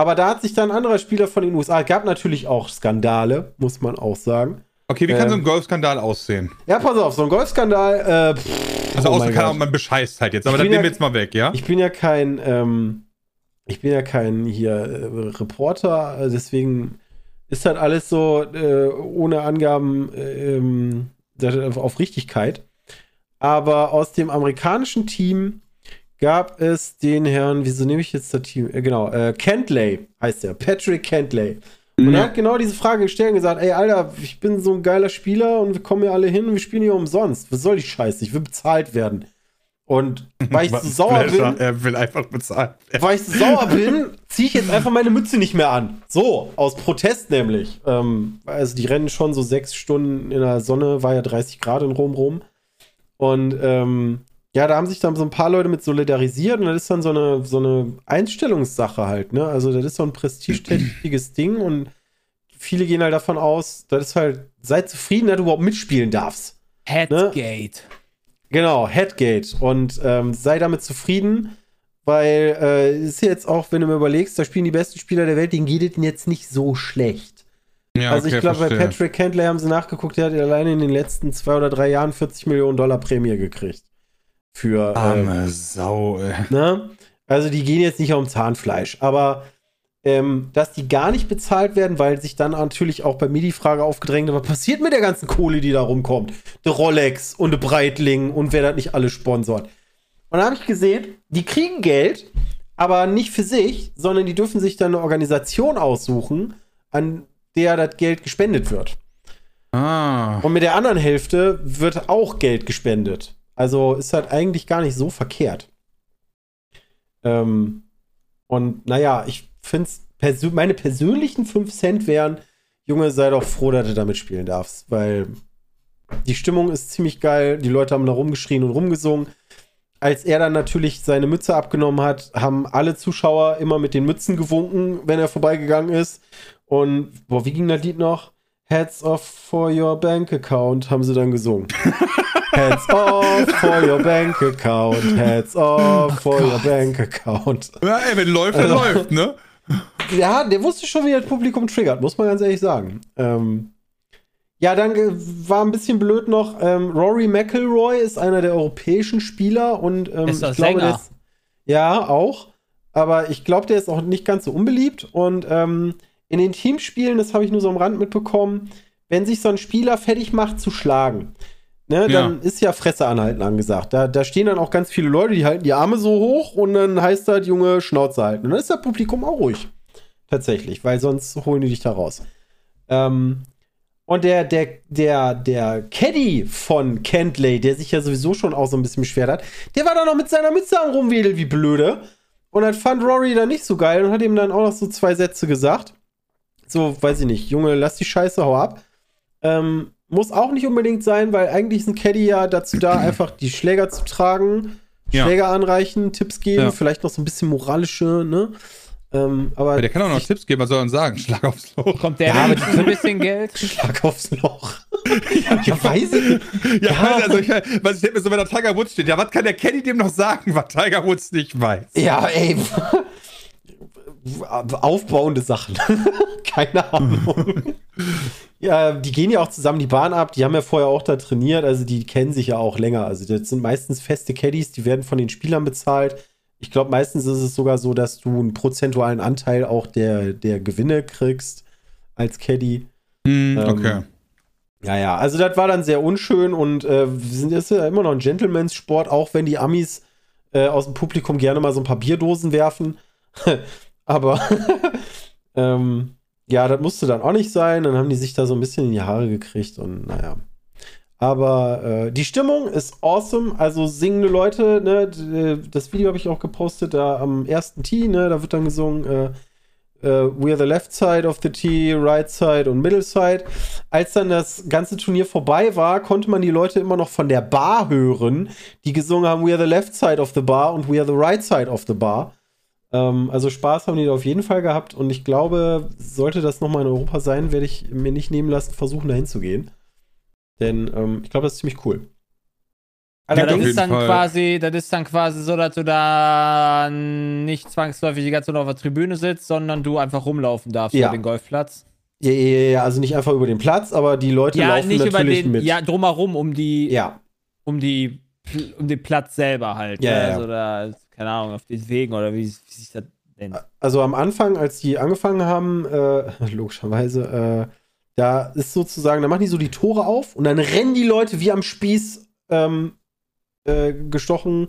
Aber da hat sich dann ein anderer Spieler von den USA, es gab natürlich auch Skandale, muss man auch sagen. Okay, wie kann Ähm, so ein Golfskandal aussehen? Ja, pass auf, so ein Golfskandal, äh, pff, Also oh außer kann man bescheißt halt jetzt, aber das bin nehmen ja- wir jetzt mal weg, ja? Ich bin ja kein, ähm, ich bin ja kein hier äh, Reporter, äh, deswegen ist halt alles so äh, ohne Angaben äh, ähm, das- auf Richtigkeit. Aber aus dem amerikanischen Team gab es den Herrn, wieso nehme ich jetzt das Team? Äh, genau, äh, Kentley heißt er, Patrick Kentley. Und er hat genau diese Frage gestellt und gesagt, ey, Alter, ich bin so ein geiler Spieler und wir kommen hier alle hin und wir spielen hier umsonst. Was soll die Scheiße? Ich will bezahlt werden. Und [LAUGHS] weil ich so sauer Pleasure, bin, Er will einfach bezahlen. weil ich so sauer [LAUGHS] bin, ziehe ich jetzt einfach meine Mütze nicht mehr an. So, aus Protest nämlich. Ähm, also die rennen schon so sechs Stunden in der Sonne, war ja 30 Grad in Rom rum. Und ähm, ja, da haben sich dann so ein paar Leute mit solidarisiert und das ist dann so eine, so eine Einstellungssache halt, ne? Also das ist so ein prestigeträchtiges [CLEARS THROAT] Ding und viele gehen halt davon aus, das ist halt, sei zufrieden, dass du überhaupt mitspielen darfst. Headgate. Genau, Headgate. Und ähm, sei damit zufrieden, weil äh, ist jetzt auch, wenn du mir überlegst, da spielen die besten Spieler der Welt, denen geht es jetzt nicht so schlecht. Ja, also ich okay, glaube, bei. Patrick Kentley haben sie nachgeguckt, der hat alleine in den letzten zwei oder drei Jahren 40 Millionen Dollar Prämie gekriegt. Für, Arme Sau, ey. ne? Also die gehen jetzt nicht um Zahnfleisch, aber ähm, dass die gar nicht bezahlt werden, weil sich dann natürlich auch bei mir die Frage aufgedrängt hat, was passiert mit der ganzen Kohle, die da rumkommt? Der Rolex und der Breitling und wer das nicht alles sponsort. Und da habe ich gesehen, die kriegen Geld, aber nicht für sich, sondern die dürfen sich dann eine Organisation aussuchen, an der das Geld gespendet wird. Ah. Und mit der anderen Hälfte wird auch Geld gespendet. Also ist halt eigentlich gar nicht so verkehrt. Ähm, und naja, ich finde persö meine persönlichen 5 Cent wären, Junge, sei doch froh, dass du damit spielen darfst, weil die Stimmung ist ziemlich geil, die Leute haben da rumgeschrien und rumgesungen. Als er dann natürlich seine Mütze abgenommen hat, haben alle Zuschauer immer mit den Mützen gewunken, wenn er vorbeigegangen ist. Und, boah, wie ging das Lied noch? Heads off for your bank account, haben sie dann gesungen. [LAUGHS] Heads off for your bank account. Heads off for your bank account. Ja, ey, wenn läuft, dann Also- läuft, ne? Ja, der wusste schon, wie das Publikum triggert, muss man ganz ehrlich sagen. Ähm, ja, dann war ein bisschen blöd noch, ähm, Rory McIlroy ist einer der europäischen Spieler und ähm, Ist doch ich glaube, der Sänger. ist, ja, auch. Aber ich glaube, der ist auch nicht ganz so unbeliebt. Und ähm, in den Teamspielen, das habe ich nur so am Rand mitbekommen, wenn sich so ein Spieler fertig macht zu schlagen, ne, Ja. dann ist ja Fresse anhalten angesagt. Da, da stehen dann auch ganz viele Leute, die halten die Arme so hoch und dann heißt das, Junge, Schnauze halten. Und dann ist das Publikum auch ruhig. Tatsächlich, weil sonst holen die dich da raus. Ähm, und der, der, der, der Caddy von Kentley, der sich ja sowieso schon auch so ein bisschen beschwert hat, der war da noch mit seiner Mütze am Rumwedeln wie blöde. Und das fand Rory dann nicht so geil und hat ihm dann auch noch so zwei Sätze gesagt. So, weiß ich nicht, Junge, lass die Scheiße, hau ab. Ähm, muss auch nicht unbedingt sein, weil eigentlich ist ein Caddy ja dazu da, [CLEARS THROAT] einfach die Schläger zu tragen, Ja. Schläger anreichen, Tipps geben, Ja. vielleicht noch so ein bisschen moralische, ne? Ähm, aber Ja, der kann auch noch Tipps geben, was soll er denn sagen? Schlag aufs Loch. Kommt der Ja, ja, aber mit so ein bisschen Geld? [LAUGHS] Schlag aufs Loch. ja, weiß ich nicht. Ja, Ja. also ich, was ich denke mir so, wenn da Tiger Woods steht, ja, was kann der Kenny dem noch sagen, was Tiger Woods nicht weiß? Ja, ey. Aufbauende Sachen. [LAUGHS] Keine Ahnung. [LAUGHS] ja, die gehen ja auch zusammen die Bahn ab. Die haben ja vorher auch da trainiert. Also die kennen sich ja auch länger. Also das sind meistens feste Caddies. Die werden von den Spielern bezahlt. Ich glaube, meistens ist es sogar so, dass du einen prozentualen Anteil auch der, der Gewinne kriegst als Caddy. Hm, Ähm, okay. Ja, ja, also das war dann sehr unschön und äh, sind ist ja immer noch ein Gentleman's-Sport, auch wenn die Amis äh, aus dem Publikum gerne mal so ein paar Bierdosen werfen. [LAUGHS] Aber [LAUGHS] ähm, ja, das musste dann auch nicht sein. Dann haben die sich da so ein bisschen in die Haare gekriegt und naja. Aber äh, die Stimmung ist awesome. Also singende Leute, ne, d- das Video habe ich auch gepostet, da am ersten Tee, ne, da wird dann gesungen, äh, äh, We are the left side of the tee, right side und middle side. Als dann das ganze Turnier vorbei war, konnte man die Leute immer noch von der Bar hören, die gesungen haben We are the left side of the bar und We are the right side of the bar. Ähm, also Spaß haben die da auf jeden Fall gehabt und ich glaube, sollte das nochmal in Europa sein, werde ich mir nicht nehmen lassen, versuchen dahin zu gehen. Denn ähm, ich glaube, das ist ziemlich cool. Ja, das ist dann Fall. quasi, das ist dann quasi so, dass du da nicht zwangsläufig die ganze Zeit auf der Tribüne sitzt, sondern du einfach rumlaufen darfst Ja. über den Golfplatz. Ja, ja, ja, also nicht einfach über den Platz, aber die Leute Ja, laufen nicht über natürlich den, mit. ja, drumherum um die, ja. um die, um den Platz selber halt. Ja, ne? ja. Also da, keine Ahnung, auf den Wegen oder wie, wie sich das nennt. Also am Anfang, als die angefangen haben, äh, [LAUGHS] logischerweise, äh, da ist sozusagen, da machen die so die Tore auf und dann rennen die Leute wie am Spieß ähm, äh, gestochen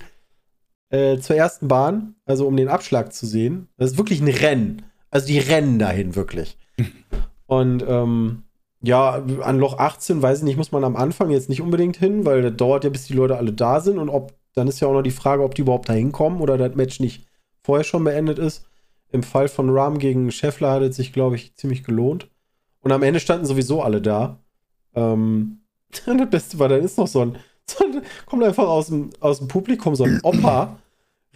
äh, zur ersten Bahn, also um den Abschlag zu sehen. Das ist wirklich ein Rennen. Also die rennen dahin wirklich. [LAUGHS] und ähm, ja, an Loch 18, weiß ich nicht, muss man am Anfang jetzt nicht unbedingt hin, weil das dauert ja, bis die Leute alle da sind und ob, dann ist ja auch noch die Frage, ob die überhaupt da hinkommen oder das Match nicht vorher schon beendet ist. Im Fall von Ram gegen Scheffler hat es sich, glaube ich, ziemlich gelohnt. Und am Ende standen sowieso alle da. Ähm, [LAUGHS] das Beste war, dann ist noch so ein, so ein kommt einfach aus dem, aus dem Publikum so ein [CLEARS THROAT] Opa,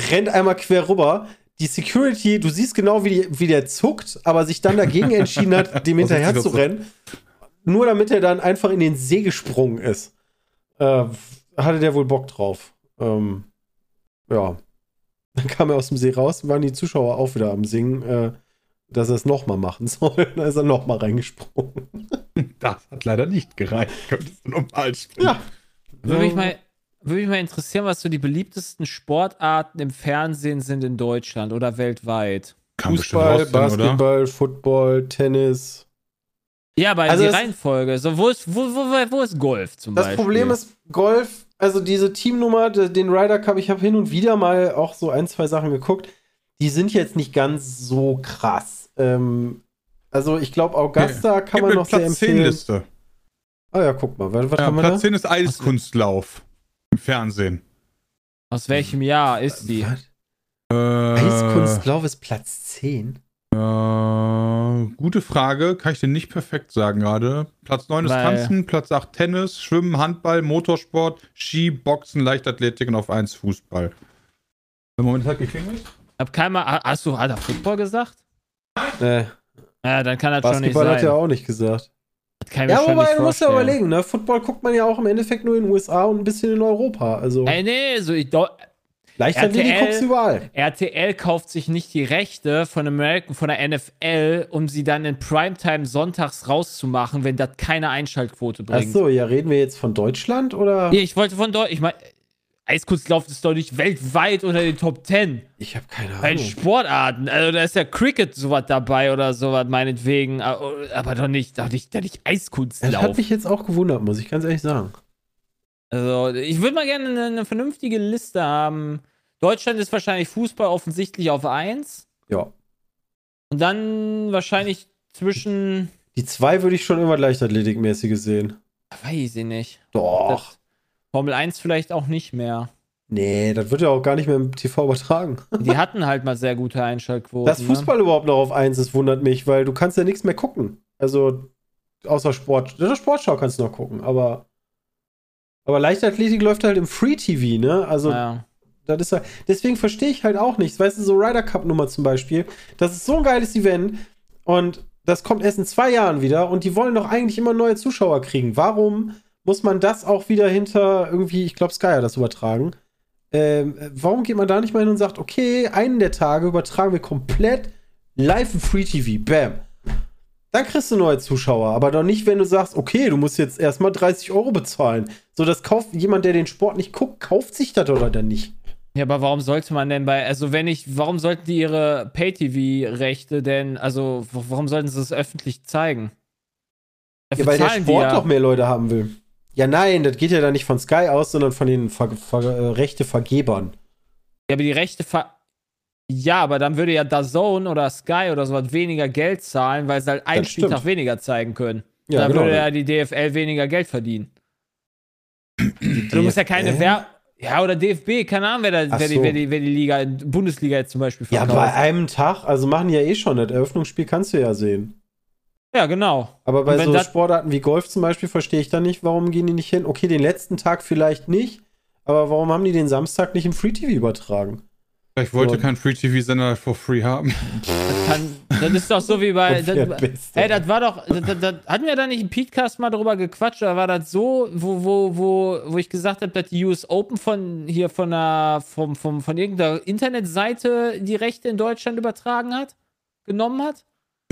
rennt einmal quer rüber. Die Security, du siehst genau, wie, die, wie der zuckt, aber sich dann dagegen [LAUGHS] entschieden hat, dem hinterher zu rennen. Nur damit er dann einfach in den See gesprungen ist. Äh, hatte der wohl Bock drauf. Ähm, ja. Dann kam er aus dem See raus und waren die Zuschauer auch wieder am Singen, äh, dass er es nochmal machen [LAUGHS] soll. Da ist er nochmal reingesprungen. [LAUGHS] Das hat leider nicht gereicht. Könntest du nochmal spielen. Ja. Würde mich, mal, würde mich mal interessieren, was so die beliebtesten Sportarten im Fernsehen sind in Deutschland oder weltweit. Kann Fußball, rausfinden, oder? Basketball, Football, Tennis. Ja, aber Also die Reihenfolge. So, wo, ist, wo, wo, wo ist Golf zum Das Beispiel? Problem ist, Golf, also diese Teamnummer, de- den Ryder Cup, ich habe hin und wieder mal auch so ein, zwei Sachen geguckt, die sind jetzt nicht ganz so krass. Ähm, also ich glaube, Augusta kann Gib man noch sehr Platz 10 empfehlen. Liste. Ah ja, guck mal, was, was Ja, haben wir Platz da? 10 ist Eiskunstlauf. Im Fernsehen. Aus welchem Jahr ist die? Äh, Eiskunstlauf ist Platz 10. Äh, gute Frage, kann ich dir nicht perfekt sagen gerade. Platz 9 ist Weil- Tanzen, Platz 8 Tennis, Schwimmen, Handball, Motorsport, Ski, Boxen, Leichtathletik und auf 1 Fußball. Im Moment hat geklingelt. Hab keiner, ha- hast du, hat er Football gesagt? Äh, Ja, dann kann das schon nicht Basketball hat sein. er auch nicht gesagt. Ja, wobei, nicht du musst ja überlegen, ne? Football guckt man ja auch im Endeffekt nur in den USA und ein bisschen in Europa. Also Ey, nee, so ich, Leichtathletik RTL guckst du überall. RTL kauft sich nicht die Rechte von American, von der NFL, um sie dann in Primetime sonntags rauszumachen, wenn das keine Einschaltquote bringt. Achso, ja, reden wir jetzt von Deutschland oder? Ja, ich wollte von dort, ich meine, Eiskunstlauf ist doch nicht weltweit unter den Top 10 Ich habe keine bei Ahnung. Sportarten. Also da ist ja Cricket sowas dabei oder sowas, meinetwegen. Aber doch nicht, doch nicht, doch nicht Das Eiskunstlauf. hat mich jetzt auch gewundert, muss ich ganz ehrlich sagen. Also, ich würde mal gerne eine, eine vernünftige Liste haben. Deutschland ist wahrscheinlich Fußball offensichtlich auf 1. Ja. Und dann wahrscheinlich zwischen. Die zwei würde ich schon immer Leichtathletikmäßige sehen. Weiß ich nicht. Doch. Das, Formel 1 vielleicht auch nicht mehr. Nee, das wird ja auch gar nicht mehr im TV übertragen. Die hatten halt mal sehr gute Einschaltquoten. Dass Fußball überhaupt noch auf 1 ist, wundert mich, weil du kannst ja nichts mehr gucken. Also, außer Sport. Der Sportschau kannst du noch gucken, aber. Aber Leichtathletik läuft halt im Free TV, ne? Also? Ja. das ist ja, deswegen verstehe ich halt auch nichts. Weißt du, so Ryder Cup Nummer zum Beispiel, das ist so ein geiles Event und das kommt erst in zwei Jahren wieder und die wollen doch eigentlich immer neue Zuschauer kriegen. Warum muss man das auch wieder hinter irgendwie, ich glaube, Sky hat das übertragen? Ähm, warum geht man da nicht mal hin und sagt, okay, einen der Tage übertragen wir komplett live im Free TV, bam. Dann kriegst du neue Zuschauer, aber doch nicht, wenn du sagst, okay, du musst jetzt erstmal 30 Euro bezahlen. So, das kauft jemand, der den Sport nicht guckt, kauft sich das oder dann nicht. Ja, aber warum sollte man denn bei, also wenn ich, warum sollten die ihre Pay-TV-Rechte denn, also warum sollten sie es öffentlich zeigen? Ja, weil der Sport ja. doch mehr Leute haben will. Ja, nein, das geht ja dann nicht von Sky aus, sondern von den Ver Ver Rechtevergebern. Ja, aber die Rechte ver Ja, aber dann würde ja DAZN oder Sky oder sowas weniger Geld zahlen, weil sie halt einen. Spieltag weniger zeigen können. Ja, dann genau. würde ja die DFL weniger Geld verdienen. Du musst ja keine? Werbung. Ja, oder DFB, keine Ahnung, wer, da, wer, die, so. wer, die, wer die Liga, Bundesliga jetzt zum Beispiel Ja, verkauft. bei einem Tag, also machen die ja eh schon, das Eröffnungsspiel kannst du ja sehen. Ja, genau. Aber bei so Sportarten wie Golf zum Beispiel verstehe ich dann nicht, warum gehen die nicht hin? Okay, den letzten Tag vielleicht nicht, aber warum haben die den Samstag nicht im Free TV übertragen? Ich wollte So. keinen Free-TV-Sender for free haben. Kann, das ist doch so wie bei. Und Das, ey, das war doch. Das, das, das, hatten wir da nicht im Podcast mal drüber gequatscht? Oder war das so, wo, wo, wo, wo ich gesagt habe, dass die US Open von hier von einer, vom, vom, von irgendeiner Internetseite die Rechte in Deutschland übertragen hat? Genommen hat?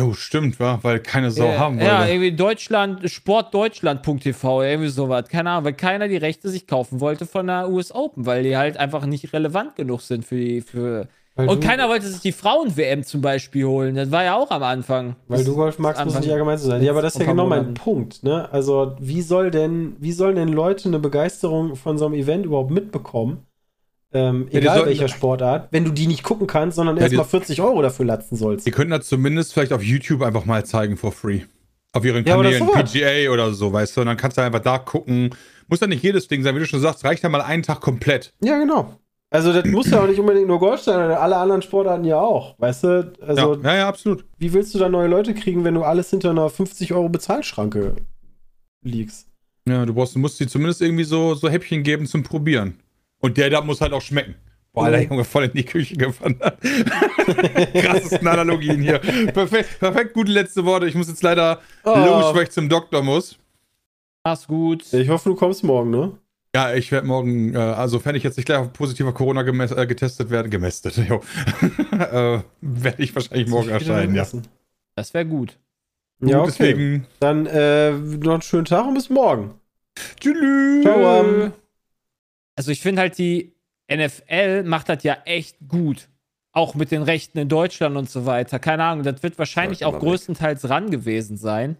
Jo, stimmt, wa? Weil keine Sau ja, haben ja, wollte. irgendwie Deutschland, sportdeutschland.tv, irgendwie sowas. Keine Ahnung, weil keiner die Rechte sich kaufen wollte von der US Open, weil die halt einfach nicht relevant genug sind für die. Für Weil und keiner wollte sich die Frauen-WM zum Beispiel holen. Das war ja auch am Anfang. Weil du Golf magst, muss Anfang- nicht allgemein so sein. Ja, aber das ist ja genau mein. Punkt, ne? Also, wie soll denn, wie sollen denn Leute eine Begeisterung von so einem Event überhaupt mitbekommen? Ähm, egal sollten- welcher Sportart, wenn du die nicht gucken kannst, sondern Ja, erstmal 40 Euro dafür latzen sollst. Die könnten das zumindest vielleicht auf YouTube einfach mal zeigen for free. Auf ihren Ja, oder Kanälen, sowas. PGA oder so, weißt du? Und dann kannst du einfach da gucken. Muss ja nicht jedes Ding sein, wie du schon sagst, reicht ja mal einen Tag komplett. Ja, genau. Also, das muss ja auch nicht unbedingt nur Golf sein, alle anderen Sportarten ja auch. Weißt du? Also, ja, ja, ja, absolut. wie willst du da neue Leute kriegen, wenn du alles hinter einer 50 Euro Bezahlschranke liegst? Ja, du brauchst, du musst dir zumindest irgendwie so, so Häppchen geben zum Probieren. Und der da muss halt auch schmecken. Boah, Alter, Mhm. Junge, voll in die Küche gewandert. [LAUGHS] Krassesten Analogien hier. Perfekt, perfekt, gute letzte Worte. Ich muss jetzt leider Oh. los, weil ich zum Doktor muss. Mach's gut. Ich hoffe, du kommst morgen, ne? Ja, ich werde morgen, äh, also wenn ich jetzt nicht gleich auf positiver Corona äh, getestet werde, gemästet, [LAUGHS] jo, äh, werde ich wahrscheinlich morgen erscheinen, ja. lassen. Das wäre gut. Ja, Gut, okay. Deswegen, Dann äh, noch einen schönen Tag und bis morgen. tschüss. Ciao. ähm. Also ich finde halt, die NFL macht das ja echt gut. Auch mit den Rechten in Deutschland und so weiter. Keine Ahnung, das wird wahrscheinlich auch weg. größtenteils ran gewesen sein,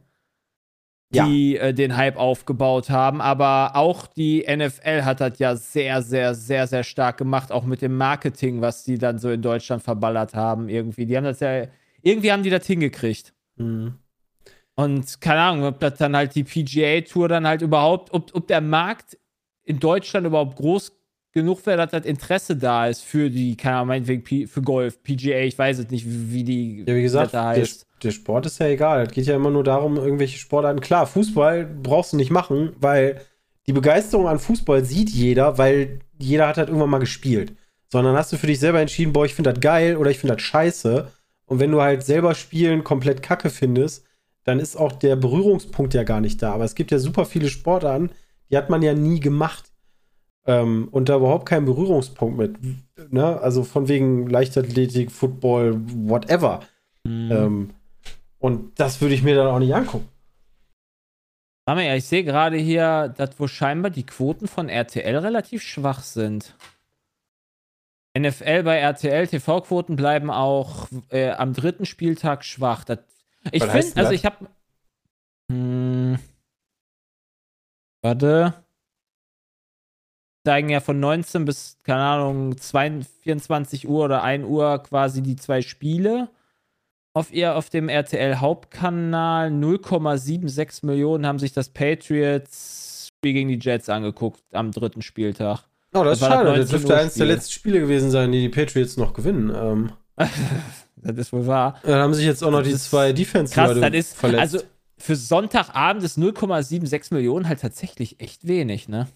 Ja. die äh, den Hype aufgebaut haben. Aber auch die NFL hat das ja sehr, sehr, sehr, sehr stark gemacht. Auch mit dem Marketing, was die dann so in Deutschland verballert haben irgendwie. Die haben das ja, irgendwie haben die das hingekriegt. Mhm. Und keine Ahnung, ob das dann halt die PGA-Tour dann halt überhaupt, ob, ob der Markt in Deutschland überhaupt groß genug wäre, dass das Interesse da ist für die, keine Ahnung, meinetwegen P für Golf, PGA, ich weiß es nicht, wie die Ja, wie gesagt, der, heißt. der Sport ist ja egal. Es geht ja immer nur darum, irgendwelche Sportarten. Klar, Fußball brauchst du nicht machen, weil die Begeisterung an Fußball sieht jeder, weil jeder hat halt irgendwann mal gespielt. Sondern hast du für dich selber entschieden, boah, ich finde das geil oder ich finde das scheiße. Und wenn du halt selber spielen komplett kacke findest, dann ist auch der Berührungspunkt ja gar nicht da. Aber es gibt ja super viele Sportarten, die hat man ja nie gemacht. Ähm, und da überhaupt keinen Berührungspunkt mit. Ne? Also von wegen Leichtathletik, Football, whatever. Mhm. Ähm, und das würde ich mir dann auch nicht angucken. Mal, ja, ich sehe gerade hier, dass wo scheinbar die Quoten von RTL relativ schwach sind. NFL bei RTL, TV-Quoten bleiben auch äh, am dritten Spieltag schwach. Das, ich finde, also das? ich habe. Warte. Zeigen ja von 19 bis, keine Ahnung, 22, 24 Uhr oder 1 Uhr quasi die zwei Spiele. Auf ihr, auf dem RTL-Hauptkanal 0,76 Millionen haben sich das Patriots-Spiel gegen die Jets angeguckt am dritten Spieltag. Oh, das, Das ist das schade. Das 19 dürfte eines der letzten Spiele gewesen sein, die die Patriots noch gewinnen. Ähm, [LAUGHS] Das ist wohl wahr. dann haben sich jetzt auch noch Das die zwei defense Krass, das ist, verletzt. also für Sonntagabend ist 0,76 Millionen halt tatsächlich echt wenig, ne?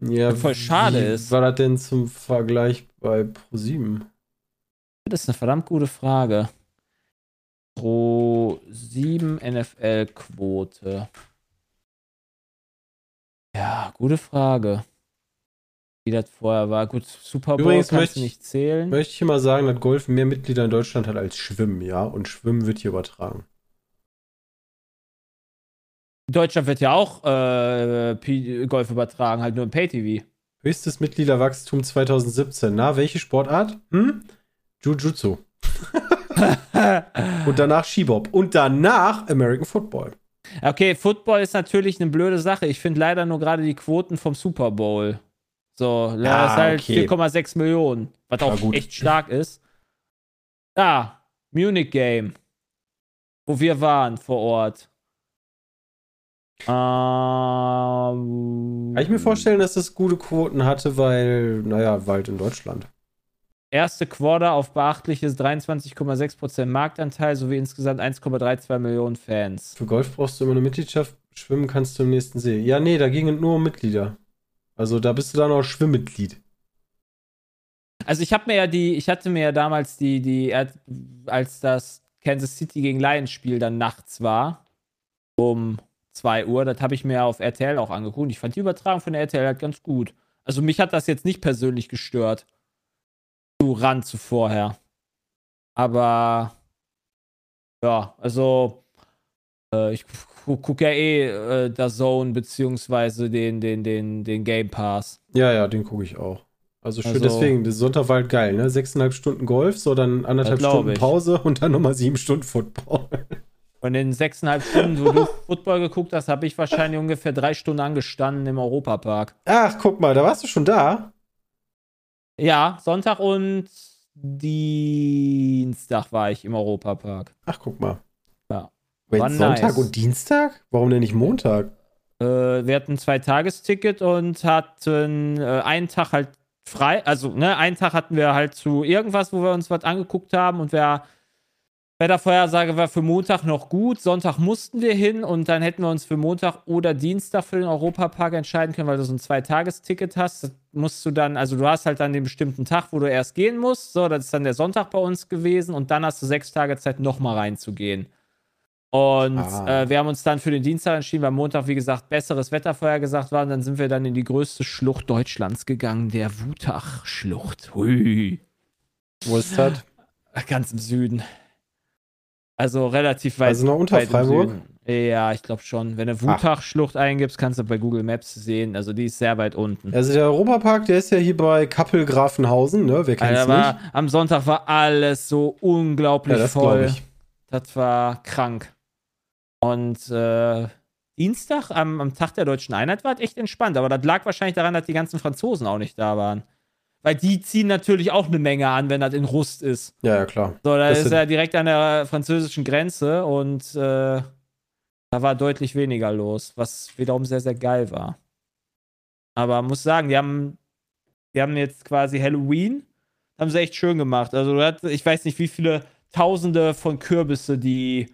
ja, voll schade wie ist. war das denn zum Vergleich bei Pro7? Das ist eine verdammt gute Frage. Pro 7 NFL-Quote. Ja, gute Frage. Wie das vorher war. Gut, Super Bowl Übrigens kannst möchte du ich- nicht zählen. Möchte ich mal sagen, dass Golf mehr Mitglieder in Deutschland hat als Schwimmen, ja? Und Schwimmen wird hier übertragen. Deutschland wird ja auch äh, Golf übertragen, halt nur im Pay-TV. Höchstes Mitgliederwachstum 2017. Na, welche Sportart? Hm? Jiu-Jitsu. [LAUGHS] Und danach Skibob. Und danach American Football. Okay, Football ist natürlich eine blöde Sache. Ich finde leider nur gerade die Quoten vom Super Bowl. So, ja, Ah, das ist halt okay. 4,6 Millionen, was Ja, auch gut. echt stark ist. Da, Munich Game, wo wir waren vor Ort. Ähm, Kann ich mir vorstellen, dass das gute Quoten hatte, weil, naja, Wald in Deutschland. Erste Quarter auf beachtliches 23,6% Marktanteil sowie insgesamt 1,32 Millionen Fans. Für Golf brauchst du immer eine Mitgliedschaft. Schwimmen kannst du im nächsten See. Ja, nee, da gingen nur um Mitglieder. Also da bist du dann auch Schwimmmitglied. Also ich habe mir ja die, ich hatte mir ja damals die, die, als das Kansas City gegen Lions Spiel dann nachts war, um 2 Uhr, das habe ich mir auf RTL auch angeguckt. Ich fand die Übertragung von der RTL halt ganz gut. Also mich hat das jetzt nicht persönlich gestört. Zu ran zu vorher. Aber ja, also äh, ich gu gucke ja eh äh, der Zone beziehungsweise den, den, den, den Game Pass. Ja, ja, den gucke ich auch. Also schön, Also- deswegen, das Sonntag war halt geil, ne? Sechseinhalb Stunden Golf, so dann anderthalb Stunden ich. Pause und dann nochmal sieben Stunden Football. Von den sechseinhalb Stunden, wo du [LAUGHS] Football geguckt hast, habe ich wahrscheinlich ungefähr drei Stunden angestanden im Europapark. Ach, guck mal, da warst du schon da. Ja, Sonntag und Dienstag war ich im Europapark. Ach, guck mal. Ja. Wait, Sonntag nice. und Dienstag? Warum denn nicht Montag? Äh, wir hatten ein Zwei-Tages-Ticket und hatten äh, einen Tag halt frei. Also, ne, einen Tag hatten wir halt zu irgendwas, wo wir uns was angeguckt haben und wer. Wettervorhersage war für Montag noch gut. Sonntag mussten wir hin und dann hätten wir uns für Montag oder Dienstag für den Europapark entscheiden können, weil du so ein Zweitagesticket hast. Das musst du dann, also du hast halt dann den bestimmten Tag, wo du erst gehen musst. So, das ist dann der Sonntag bei uns gewesen und dann hast du sechs Tage Zeit, nochmal reinzugehen. Und Ah. äh, wir haben uns dann für den Dienstag entschieden, weil Montag, wie gesagt, besseres Wetter vorher gesagt war. Und dann sind wir dann in die größte Schlucht Deutschlands gegangen, der Wutach-Schlucht. Hui. Wo ist das? Ganz im Süden. Also relativ weit. Also noch unter Freiburg? Ja, ich glaube schon. Wenn du Wutach-Schlucht eingibst, kannst du bei Google Maps sehen. Also die ist sehr weit unten. Also der Europapark, der ist ja hier bei Kappel-Grafenhausen, ne? Wer kennt's war, nicht? am Sonntag war alles so unglaublich Ja, das voll. Das war krank. Und äh, Dienstag, am, am Tag der deutschen Einheit, war es echt entspannt. Aber das lag wahrscheinlich daran, dass die ganzen Franzosen auch nicht da waren. Weil die ziehen natürlich auch eine Menge an, wenn das in Rust ist. Ja, ja, klar. So, da Das ist er direkt an der französischen Grenze und äh, da war deutlich weniger los, was wiederum sehr, sehr geil war. Aber muss sagen, die haben, die haben jetzt quasi Halloween, haben sie echt schön gemacht. Also, ich weiß nicht, wie viele Tausende von Kürbisse die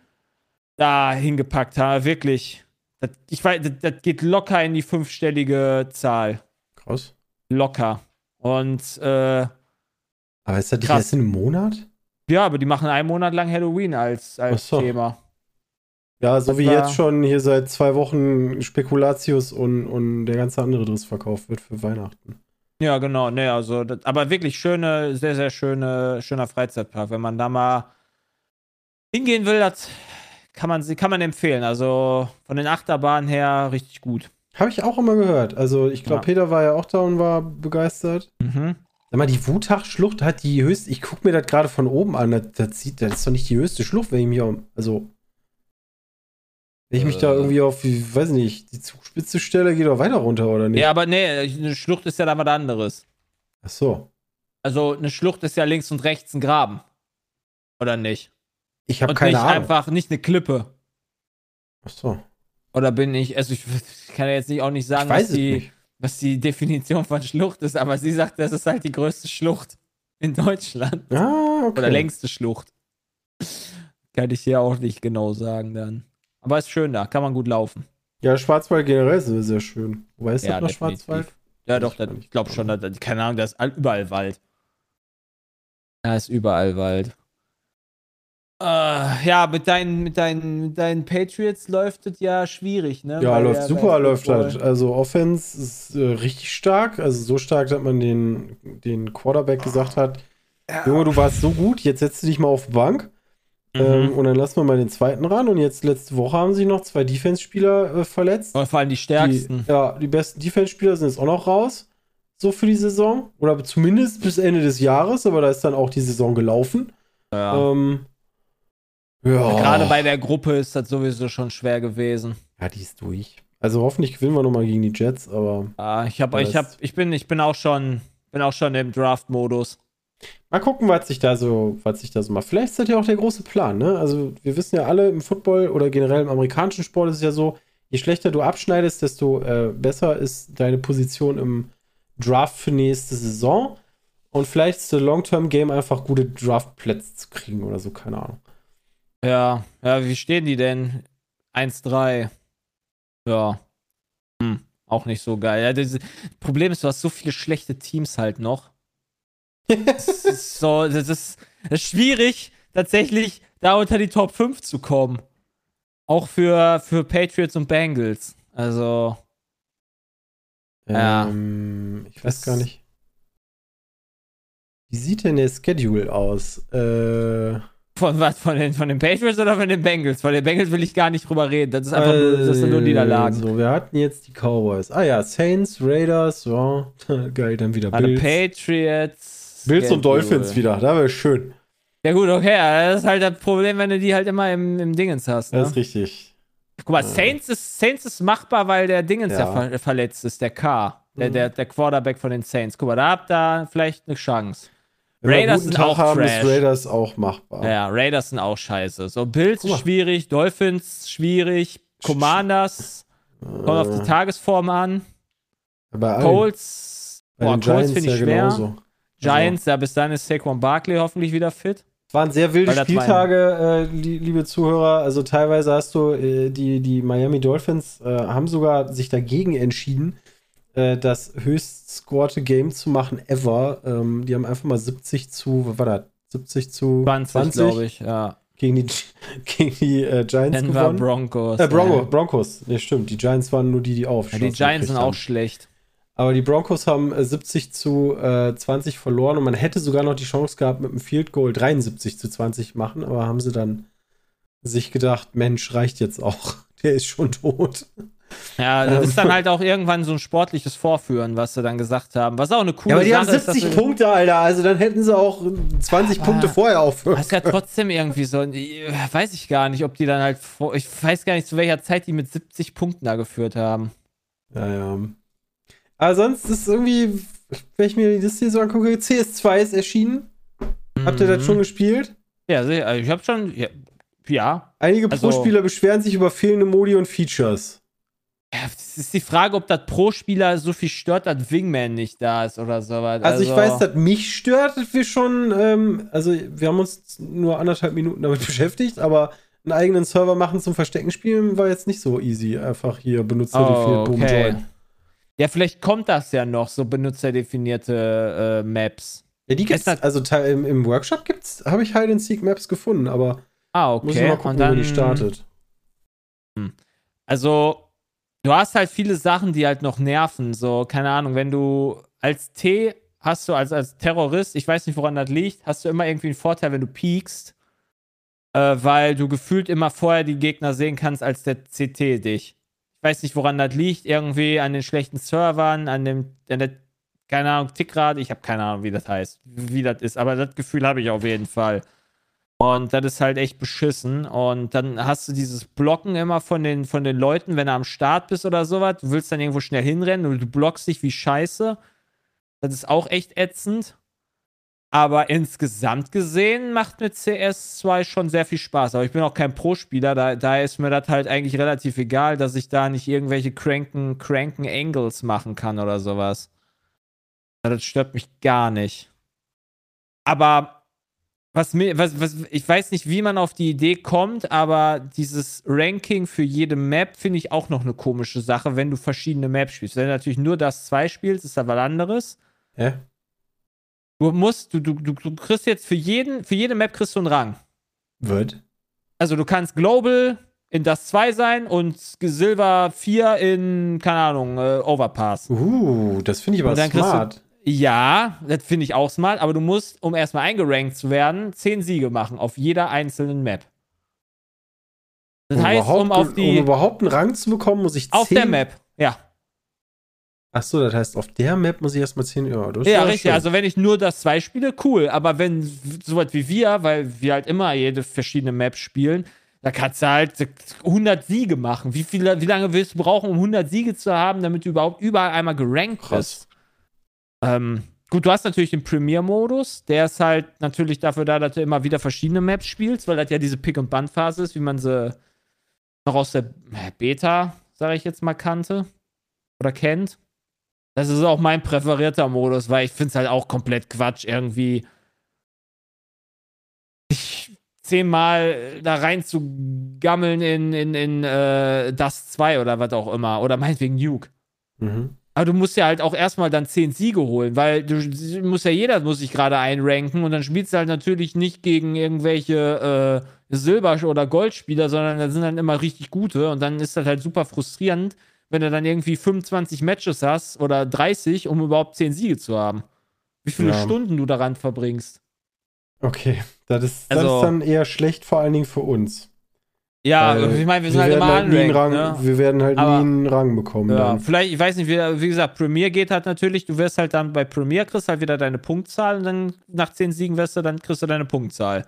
da hingepackt haben. Wirklich. Das, ich weiß, das, das geht locker in die fünfstellige Zahl. Krass. Locker. Und äh, Aber ist das nicht erst in einem Monat? ja, aber die machen einen Monat lang Halloween als, als so. Thema. Ja, so Das wie jetzt schon hier seit zwei Wochen Spekulatius und, und der ganze andere Driss verkauft wird für Weihnachten. Ja, genau, ne, also, das, aber wirklich schöne, sehr, sehr schöne, schöner Freizeitpark. Wenn man da mal hingehen will, das kann man, kann man empfehlen. Also von den Achterbahnen her richtig gut. Habe ich auch immer gehört. Also ich glaube, Ja. Peter war ja auch da und war begeistert. Mhm. Sag mal, die Wutach-Schlucht hat die höchste, ich gucke mir das gerade von oben an, das, das, sieht, das ist doch nicht die höchste Schlucht, wenn ich mich auch, also, wenn ich mich da Äh. irgendwie auf, wie, weiß nicht, die Zugspitze stelle, geht doch weiter runter, oder nicht? Ja, aber nee, eine Schlucht ist ja da was anderes. Ach so. Also eine Schlucht ist ja links und rechts ein Graben. Oder nicht? Ich habe keine nicht Ahnung. einfach, nicht eine Klippe. Ach so. Oder bin ich, also ich, ich kann ja jetzt nicht, auch nicht sagen, was die, nicht. was die Definition von Schlucht ist, aber sie sagt, das ist halt die größte Schlucht in Deutschland. Ah, okay. Oder längste Schlucht. Kann ich hier auch nicht genau sagen dann. Aber ist schön da, kann man gut laufen. Ja, Schwarzwald generell ist sehr schön. Wobei ist Ja, das noch definitiv. Schwarzwald? Ja, doch, ich das, ich glaube schon, da, keine Ahnung, da ist all- überall Wald. Da ist überall Wald. Äh, ja, mit deinen, mit, deinen, mit deinen Patriots läuft es ja schwierig, ne? Ja, läuft der- super, läuft Football. halt. Also Offense ist äh, richtig stark. Also so stark, dass man den, den Quarterback gesagt hat, Junge, du warst so gut, jetzt setzt du dich mal auf die Bank. Ähm, Mhm. und dann lassen wir mal den zweiten ran. Und jetzt letzte Woche haben sich noch zwei Defense-Spieler äh, verletzt. Aber vor allem die stärksten. Die, ja, die besten Defense-Spieler sind jetzt auch noch raus. So für die Saison. Oder zumindest bis Ende des Jahres, aber da ist dann auch die Saison gelaufen. Ja. Ähm, ja. Gerade bei der Gruppe ist das sowieso schon schwer gewesen. Ja, die ist durch. Also hoffentlich gewinnen wir nochmal gegen die Jets, aber Ah, ich habe, Ja, ich habe, ich bin, ich bin auch schon, bin auch schon im Draft-Modus. mal gucken, was sich da so, was sich da so macht. Vielleicht ist das ja auch der große Plan, ne? Also wir wissen ja alle im Football oder generell im amerikanischen Sport ist es ja so, je schlechter du abschneidest, desto äh, besser ist deine Position im Draft für nächste Saison. Und vielleicht ist der Long-Term-Game einfach gute Draft-Plätze zu kriegen oder so, keine Ahnung. Ja, ja, wie stehen die denn? 1-3. Ja. Hm, auch nicht so geil. Ja, das Problem ist, du hast so viele schlechte Teams halt noch. [LAUGHS] Das ist so, das ist, das ist schwierig, tatsächlich da unter die Top 5 zu kommen. Auch für, für Patriots und Bengals. Also, Ja. Ähm, ich weiß gar nicht. Wie sieht denn der Schedule aus? Äh, von was? Von den, von den Patriots oder von den Bengals? Von den Bengals will ich gar nicht drüber reden. Das ist einfach nur, das sind nur Niederlagen. So, wir hatten jetzt die Cowboys. Ah ja, Saints, Raiders, ja. [LAUGHS] Geil, dann wieder Bills. Patriots. Bills und. Dolphins wieder, da wäre schön. Ja gut, okay, das ist halt das Problem, wenn du die halt immer im, im Dingens hast. Ne? Das ist richtig. Guck mal, Saints ist, Saints ist machbar, weil der Dingens ja, Ja. ver verletzt ist, der K. Der, Mhm. der, der Quarterback von den Saints. Guck mal, da habt ihr vielleicht eine Chance. Raiders sind auch haben, Trash. ist Raiders auch machbar. Ja, Raiders sind auch scheiße. So, Bills schwierig, Dolphins schwierig, Commanders kommt auf die Tagesform an, bei. Colts, bei boah, Colts Giants finde ich ja schwer. genauso. Giants, ja, bis dann ist Saquon Barkley hoffentlich wieder fit. Waren sehr wilde Spieltage, äh, li liebe Zuhörer. Also teilweise hast du, äh, die, die Miami Dolphins äh, haben sogar sich dagegen entschieden, äh, das höchst scorte Game zu machen ever. Ähm, die haben einfach mal 70 zu, was war das? 70 zu 20, glaube ich, ja. gegen die, [LAUGHS] gegen die äh, Giants Denver gewonnen. Broncos. äh, Bronco, ja. Broncos, ja stimmt. Die Giants waren nur die, die Ja, aufgeschossen die Giants sind auch haben. schlecht. Aber die Broncos haben äh, 70 zu äh, 20 verloren und man hätte sogar noch die Chance gehabt, mit einem Field Goal 73 zu 20 machen, aber haben sie dann sich gedacht, Mensch, reicht jetzt auch. [LAUGHS] Der ist schon tot. Ja, das Ähm. ist dann halt auch irgendwann so ein sportliches Vorführen, was sie dann gesagt haben. Was auch eine coole ja, aber die haben Sache ist, dass 70 sie- Punkte, Alter. Also dann hätten sie auch 20 Aber- Punkte vorher aufhören. Das ist ja trotzdem irgendwie so. Weiß ich gar nicht, ob die dann halt vor. Ich weiß gar nicht, zu welcher Zeit die mit 70 Punkten da geführt haben. Ja, ja. Aber sonst ist irgendwie, wenn ich mir Liste hier so angucke, CS2 ist erschienen. Habt ihr das Mhm. schon gespielt? Ja, ich habe schon. Ja, ja. Einige Also- Pro-Spieler beschweren sich über fehlende Modi und Features. Es ist die Frage, ob das Pro-Spieler so viel stört, dass Wingman nicht da ist oder sowas. Also, ich weiß, dass mich stört, dass wir schon, ähm, also wir haben uns nur anderthalb Minuten damit [LAUGHS] beschäftigt, aber einen eigenen Server machen zum Verstecken spielen war jetzt nicht so easy. Einfach hier Benutzer Oh, boom, okay. join. Ja, vielleicht kommt das ja noch, so benutzerdefinierte äh, Maps. Ja, die gibt's, also im, im Workshop gibt's, habe ich Hide and Seek Maps gefunden, aber Ah, muss ich okay. mal gucken, Und dann, wie die startet. Also, du hast halt viele Sachen, die halt noch nerven. So, keine Ahnung, wenn du als T hast du als, als Terrorist, ich weiß nicht, woran das liegt, hast du immer irgendwie einen Vorteil, wenn du piekst, äh, weil du gefühlt immer vorher die Gegner sehen kannst als der CT dich. Ich weiß nicht, woran das liegt, irgendwie an den schlechten Servern, an dem, an der, keine Ahnung, Tickrad, ich habe keine Ahnung, wie das heißt, wie das ist, aber das Gefühl habe ich auf jeden Fall. Und das ist halt echt beschissen. Und dann hast du dieses Blocken immer von den, von den Leuten, wenn du am Start bist oder sowas. Du willst dann irgendwo schnell hinrennen und du blockst dich wie Scheiße. Das ist auch echt ätzend. Aber insgesamt gesehen macht mir CS2 schon sehr viel Spaß. Aber ich bin auch kein Pro-Spieler, da, da ist mir das halt eigentlich relativ egal, dass ich da nicht irgendwelche cranken, cranken Angles machen kann oder sowas. Das stört mich gar nicht. Aber was mir, was, was, ich weiß nicht, wie man auf die Idee kommt, aber dieses Ranking für jede Map finde ich auch noch eine komische Sache, wenn du verschiedene Maps spielst. Wenn du natürlich nur das 2 spielst, ist da was anderes. Ja. Du musst, du, du, du kriegst jetzt für jeden, für jede Map kriegst du einen Rang. Wird. Also du kannst Global in das 2 sein und Silver 4 in, keine Ahnung, äh, Overpass. Uh, das finde ich aber smart. Ja, das finde ich auch smart, aber du musst, um erstmal eingerankt zu werden, 10 Siege machen auf jeder einzelnen Map. Das um, heißt, um auf um die. überhaupt einen Rang zu bekommen, muss ich 10. auf der Map, ja. Achso, das heißt, auf der Map muss ich erstmal 10 Euro. Das ist Ja, richtig. schön. Also, wenn ich nur das 2 spiele, cool. Aber wenn so was wie wir, weil wir halt immer jede verschiedene Map spielen, da kannst du halt 100 Siege machen. Wie, viel, wie lange willst du brauchen, um 100 Siege zu haben, damit du überhaupt überall einmal gerankt bist? Ähm, gut, du hast natürlich den Premier-Modus. Der ist halt natürlich dafür da, dass du immer wieder verschiedene Maps spielst, weil das ja diese Pick-and-Band-Phase ist, wie man sie noch aus der Beta, sage ich jetzt mal, kannte oder kennt. Das ist auch mein präferierter Modus, weil ich finde es halt auch komplett Quatsch, irgendwie sich zehnmal da rein zu gammeln in, in, in äh, das 2 oder was auch immer. Oder meinetwegen Nuke. Mhm. Aber du musst ja halt auch erstmal dann 10 Siege holen, weil du musst ja jeder muss sich gerade einranken und dann spielst du halt natürlich nicht gegen irgendwelche äh, Silber- oder Goldspieler, sondern da sind dann immer richtig gute und dann ist das halt super frustrierend, wenn du dann irgendwie 25 Matches hast oder 30, um überhaupt 10 Siege zu haben. Wie viele Ja. Stunden du daran verbringst. Okay, das ist, das Also- ist dann eher schlecht, vor allen Dingen für uns. Ja, Weil ich meine, wir sind halt werden immer halt unranked, Rang, ne? Wir werden halt Aber- nie einen Rang bekommen. Ja, dann. vielleicht, ich weiß nicht, wie, wie gesagt, Premier geht halt natürlich, du wirst halt dann bei Premier kriegst halt wieder deine Punktzahl und dann nach 10 Siegen wirst du, dann kriegst du deine Punktzahl.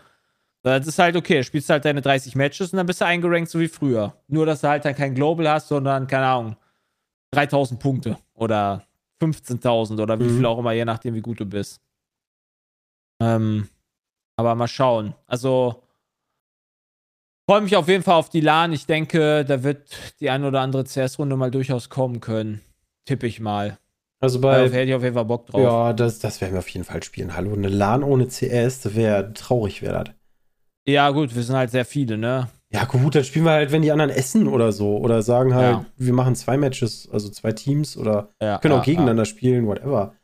Das ist halt okay, spielst halt deine 30 Matches und dann bist du eingerankt so wie früher. Nur, dass du halt dann kein Global hast, sondern, keine Ahnung, 3000 Punkte oder 15.000 oder wie Mhm. viel auch immer, je nachdem, wie gut du bist. Ähm, aber mal schauen. Also, freue mich auf jeden Fall auf die LAN. Ich denke, da wird die ein oder andere CS-Runde mal durchaus kommen können. Tippe ich mal. Also Da bei, hätte ich auf jeden Fall Bock drauf. ja, das, das werden wir auf jeden Fall spielen. Hallo, eine LAN ohne CS, das wäre traurig, wäre das. Ja, gut, wir sind halt sehr viele, ne? Ja, gut, dann spielen wir halt, wenn die anderen essen oder so. Oder sagen halt, Ja. wir machen zwei Matches, also zwei Teams oder Ja, können auch ja, gegeneinander spielen, whatever.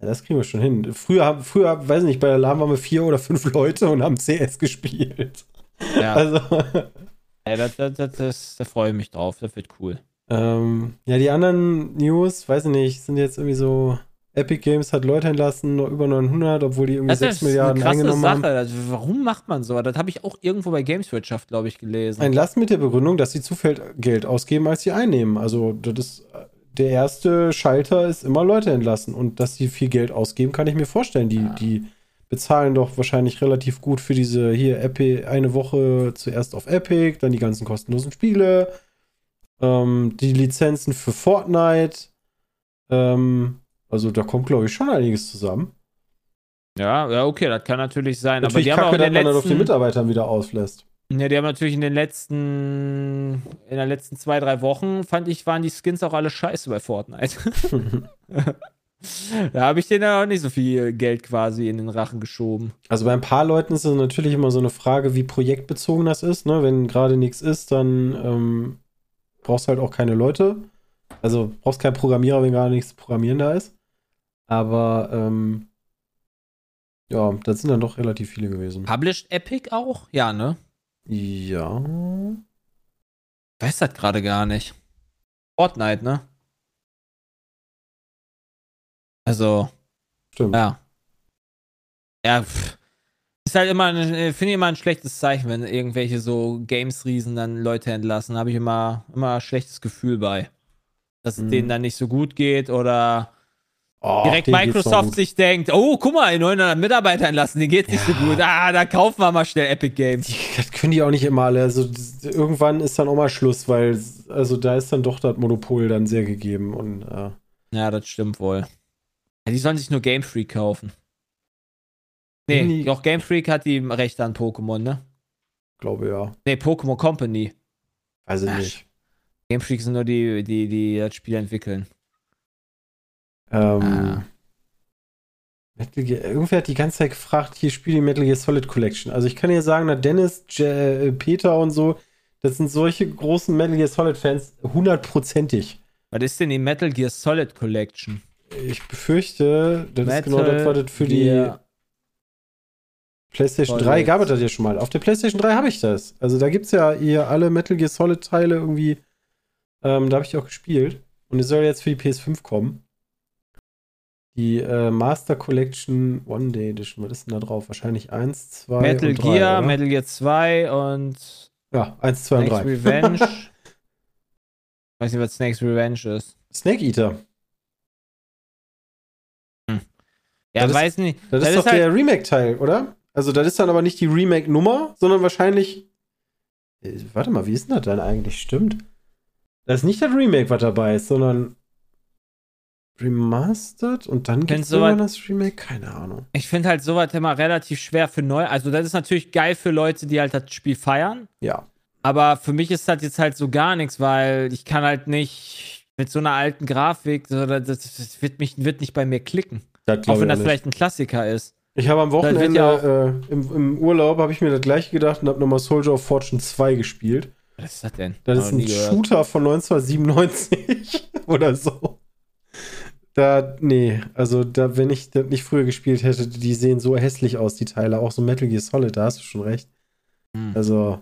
Das kriegen wir schon hin. Früher, früher, weiß nicht, bei der LAN waren wir vier oder fünf Leute und haben CS gespielt. Ja, [LAUGHS] Also, ja das, das, das, das, da freue ich mich drauf. Das wird cool. ähm, ja, die anderen News, weiß ich nicht, sind jetzt irgendwie so. Epic Games hat Leute entlassen, noch über 900, obwohl die irgendwie Das 6 ist Milliarden eingenommen Sache. haben. Also, warum macht man so? Das habe ich auch irgendwo bei Gameswirtschaft, glaube ich, gelesen. Entlassen mit der Begründung, dass sie zu viel Geld ausgeben, als sie einnehmen. Also, das ist der erste Schalter ist immer Leute entlassen. Und dass sie viel Geld ausgeben, kann ich mir vorstellen. Die, Ja. die bezahlen doch wahrscheinlich relativ gut für diese hier Epi eine Woche zuerst auf Epic, dann die ganzen kostenlosen Spiele, ähm, die Lizenzen für Fortnite. Ähm, also da kommt, glaube ich, schon einiges zusammen. ja, ja, okay, das kann natürlich sein. Natürlich aber die haben auch kacke, in dass den dann auf den letzten, Mitarbeitern wieder auslässt. ja, die haben natürlich in den letzten, in den letzten zwei, drei Wochen, fand ich, waren die Skins auch alle scheiße bei Fortnite. [LAUGHS] [LAUGHS] da habe ich denen ja auch nicht so viel Geld quasi in den Rachen geschoben. Also bei ein paar Leuten ist es natürlich immer so eine Frage, wie projektbezogen das ist. Ne? Wenn gerade nichts ist, dann ähm, brauchst du halt auch keine Leute. Also brauchst keinen Programmierer, wenn gerade nichts zu programmieren da ist. Aber ähm, ja, das sind dann doch relativ viele gewesen. Published Epic auch? Ja, ne? Ja. weiß das gerade gar nicht. Fortnite, ne? Also, Stimmt. ja. Ja, pff. ist halt immer, äh, finde ich immer ein schlechtes Zeichen, wenn irgendwelche so Games-Riesen dann Leute entlassen. Habe ich immer, immer ein schlechtes Gefühl bei. Dass es Mhm. denen dann nicht so gut geht oder Oh, direkt Microsoft sich denkt, oh, guck mal, 900 Mitarbeiter entlassen, denen geht's nicht so gut. Ah, da kaufen wir mal schnell Epic Games. Die, das können die auch nicht immer alle. Also irgendwann ist dann auch mal Schluss, weil also da ist dann doch das Monopol dann sehr gegeben und äh, Ja, das stimmt wohl. Ja, die sollen sich nur Game Freak kaufen. Nee, Nee. doch Game Freak hat die Rechte an Pokémon, ne? glaube ja. Nee, Pokémon Company. Weiß ich Ach, nicht. Game Freak sind nur die, die, die das Spiel entwickeln. Ähm, Ah. Gear, irgendwer hat die ganze Zeit gefragt, hier spiele die Metal Gear Solid Collection. Also ich kann dir sagen, na Dennis, J äh, Peter und so, das sind solche großen Metal Gear Solid Fans, hundertprozentig. Was ist denn die Metal Gear Solid Collection? Ich befürchte, das ist Metal genau das, was das für Gear die PlayStation Solid. 3 gab es das ja schon mal. Auf der PlayStation 3 habe ich das. Also da gibt es ja hier alle Metal Gear Solid Teile irgendwie. Ähm, da habe ich auch gespielt. Und es soll jetzt für die PS5 kommen. Die äh, Master Collection One Day Edition. Was ist denn da drauf? Wahrscheinlich 1, 2 Metal und 3, Gear, oder? Metal Gear 2 und Ja, 1, 2 und Snake's 3. Revenge. [LAUGHS] Weiß nicht, was Snake's Revenge ist. Snake Eater. Ja, Das ist- weiß nicht. Das, ist doch halt, der Remake-Teil, oder? Also das ist dann aber nicht die Remake-Nummer, sondern wahrscheinlich. Äh, warte mal, wie ist denn das dann eigentlich? Stimmt. Das ist nicht das Remake, was dabei ist, sondern Remastered und dann gibt es so weit- das Remake? Keine Ahnung. Ich finde halt sowas immer relativ schwer für neu. Also, das ist natürlich geil für Leute, die halt das Spiel feiern. Ja. Aber für mich ist das jetzt halt so gar nichts, weil ich kann halt nicht mit so einer alten Grafik, das, das wird, mich, wird nicht bei mir klicken. Das Auch wenn ich das nicht. vielleicht ein Klassiker ist. Ich habe am Wochenende ja auch- äh, im, im Urlaub habe ich mir das gleiche gedacht und habe nochmal Soldier of Fortune 2 gespielt. Was ist das denn? Das ist ein nie gehört. Shooter von 1997 [LAUGHS] oder so. Da, nee, also da, wenn ich das nicht früher gespielt hätte, die sehen so hässlich aus, die Teile. Auch so Metal Gear Solid, da hast du schon recht. Hm. Also,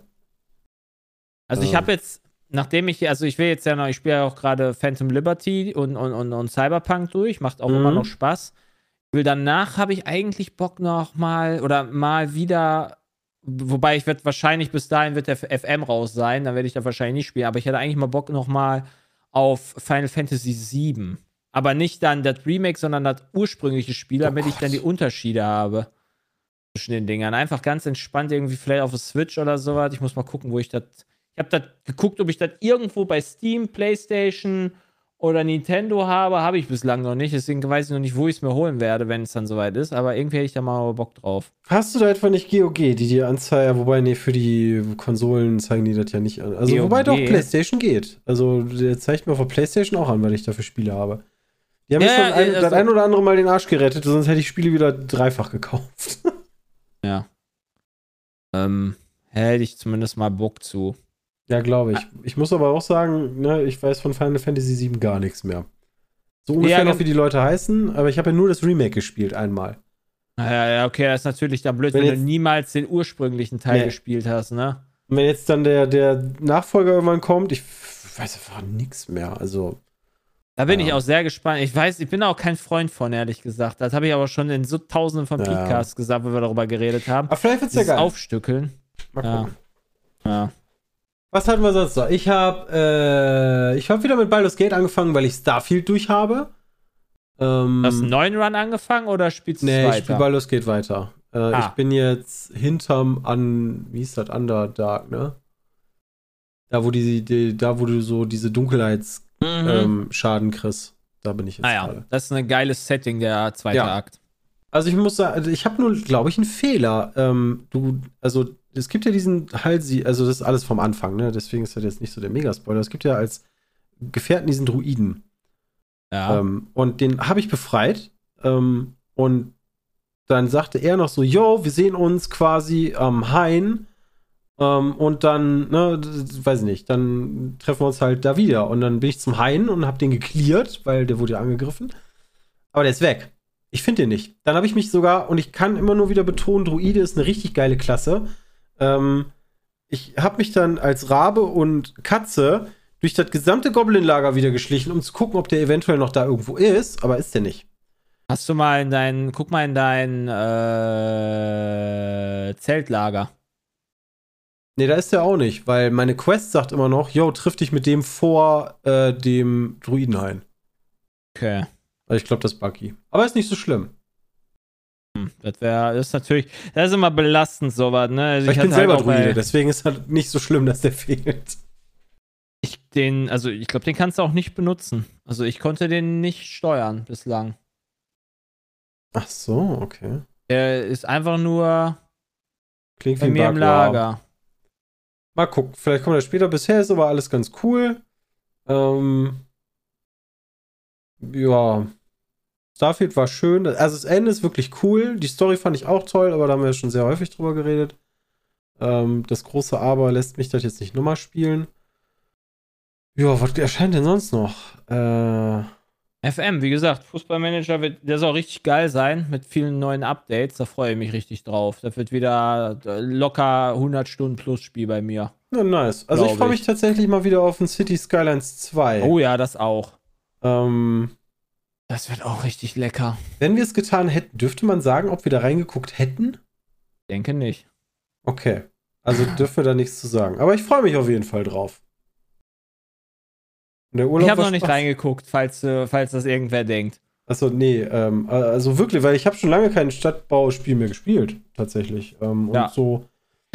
Also ich äh, habe jetzt, nachdem ich, also ich will jetzt ja noch, ich spiele ja auch gerade Phantom Liberty und, und, und, und Cyberpunk durch, macht auch Mhm. immer noch Spaß. Will danach habe ich eigentlich Bock noch mal oder mal wieder, wobei ich werde wahrscheinlich bis dahin wird der FM raus sein, dann werde ich da wahrscheinlich nicht spielen, aber ich hätte eigentlich mal Bock noch mal auf Final Fantasy VII. Aber nicht dann das Remake, sondern das ursprüngliche Spiel, Oh damit ich dann die Gott. Unterschiede habe zwischen den Dingern. Einfach ganz entspannt irgendwie vielleicht auf der Switch oder sowas. Ich muss mal gucken, wo ich das. Ich habe das geguckt, ob ich das irgendwo bei Steam, PlayStation oder Nintendo habe. Habe ich bislang noch nicht. Deswegen weiß ich noch nicht, wo ich es mir holen werde, wenn es dann soweit ist. Aber irgendwie hätte ich da mal Bock drauf. hast du da etwa nicht GOG, die dir anzeigen? Wobei, nee, für die Konsolen zeigen die das ja nicht an. Also, GOG? wobei doch PlayStation geht. Also, der zeigt mir auf der PlayStation auch an, weil ich dafür Spiele habe. Die haben Ja, mir schon ja, ein, also- das ein oder andere Mal den Arsch gerettet, sonst hätte ich Spiele wieder dreifach gekauft. [LAUGHS] Ja. Ähm, hätte ich zumindest mal Bock zu. Ja, glaube ich. Ich muss aber auch sagen, ne, ich weiß von Final Fantasy VII gar nichts mehr. So ungefähr Ja, noch, wie die Leute heißen, aber ich habe ja nur das Remake gespielt einmal. Ja, ja, okay, das ist natürlich dann blöd, Wenn wenn, jetzt- du niemals den ursprünglichen Teil Nee. gespielt hast, ne? Und wenn jetzt dann der, der Nachfolger irgendwann kommt, ich weiß einfach nichts mehr. Also, Da bin Ja. ich auch sehr gespannt. Ich weiß, ich bin auch kein Freund von, ehrlich gesagt. Das habe ich aber schon in so tausenden von Ja. Podcasts gesagt, wo wir darüber geredet haben. aber vielleicht wird's ja Dieses geil. Aufstückeln. Mal ja. gucken. Ja. Was hatten wir sonst noch? Ich habe äh, ich habe wieder mit Baldur's Gate angefangen, weil ich Starfield durch habe. Ähm, Hast du einen neuen Run angefangen oder spielst du es nee, ich weiter? spiele Baldur's Gate weiter. Äh, Ah. Ich bin jetzt hinterm an, wie ist das, Underdark, ne? Da, wo die, die da, wo du so diese Dunkelheits mhm. ähm, kriegst. Da bin ich jetzt naja, gerade. das ist ein geiles Setting, der zweite Ja. Akt. Also ich muss sagen, also ich habe nur, glaube ich, einen Fehler. Ähm, du, also es gibt ja diesen Halsi, also das ist alles vom Anfang, ne? Deswegen ist das jetzt nicht so der Megaspoiler. Es gibt ja als Gefährten diesen Druiden. Ja. Ähm, und den habe ich befreit. Ähm, und dann sagte er noch so, yo, wir sehen uns quasi am Hain. Ähm, und dann, ne, weiß ich nicht, dann treffen wir uns halt da wieder. Und dann bin ich zum Hain und habe den geklärt, weil der wurde ja angegriffen. Aber der ist weg. Ich finde den nicht. Dann habe ich mich sogar, und ich kann immer nur wieder betonen, Druide ist eine richtig geile Klasse. Ähm, ich habe mich dann als Rabe und Katze durch das gesamte Goblin-Lager wieder geschlichen, um zu gucken, ob der eventuell noch da irgendwo ist, aber ist der nicht. Hast du mal in dein, guck mal in dein äh, Zeltlager. Nee, da ist der auch nicht, weil meine Quest sagt immer noch, yo, triff dich mit dem vor äh, dem Druidenhain. Okay. Also ich glaube, das ist Bucky. Aber ist nicht so schlimm. Hm, Das wäre, ist natürlich, das ist immer belastend, sowas, ne? Also ich, hatte bin selber halt Druide, deswegen ist halt nicht so schlimm, dass der fehlt. Ich den, also ich glaube, den kannst du auch nicht benutzen. Also ich konnte den nicht steuern bislang. Ach so, okay. Der ist einfach nur Klingt bei mir im Bug, ja. Lager. Mal gucken, vielleicht kommt er später. Bisher ist aber alles ganz cool. Ähm, ja. Starfield war schön. Also das Ende ist wirklich cool. Die Story fand ich auch toll, aber da haben wir ja schon sehr häufig drüber geredet. Ähm, das große Aber lässt mich das jetzt nicht nochmal spielen. Ja, was erscheint denn sonst noch? Äh, FM, wie gesagt, Fußballmanager wird, der soll richtig geil sein mit vielen neuen Updates. Da freue ich mich richtig drauf. Das wird wieder äh, locker 100 Stunden plus Spiel bei mir. na, nice. Also ich freue mich ich. tatsächlich mal wieder auf ein City Skylines 2. Oh ja, das auch. Ähm, Das wird auch richtig lecker. wenn wir es getan hätten, dürfte man sagen, ob wir da reingeguckt hätten? Denke nicht. Okay. Also dürfen wir da nichts zu sagen. Aber ich freue mich auf jeden Fall drauf. Ich habe noch nicht Spaß. reingeguckt, falls, äh, falls das irgendwer denkt. Achso, nee, ähm, also wirklich, weil ich habe schon lange kein Stadtbauspiel mehr gespielt, tatsächlich. Ähm, und Ja. so.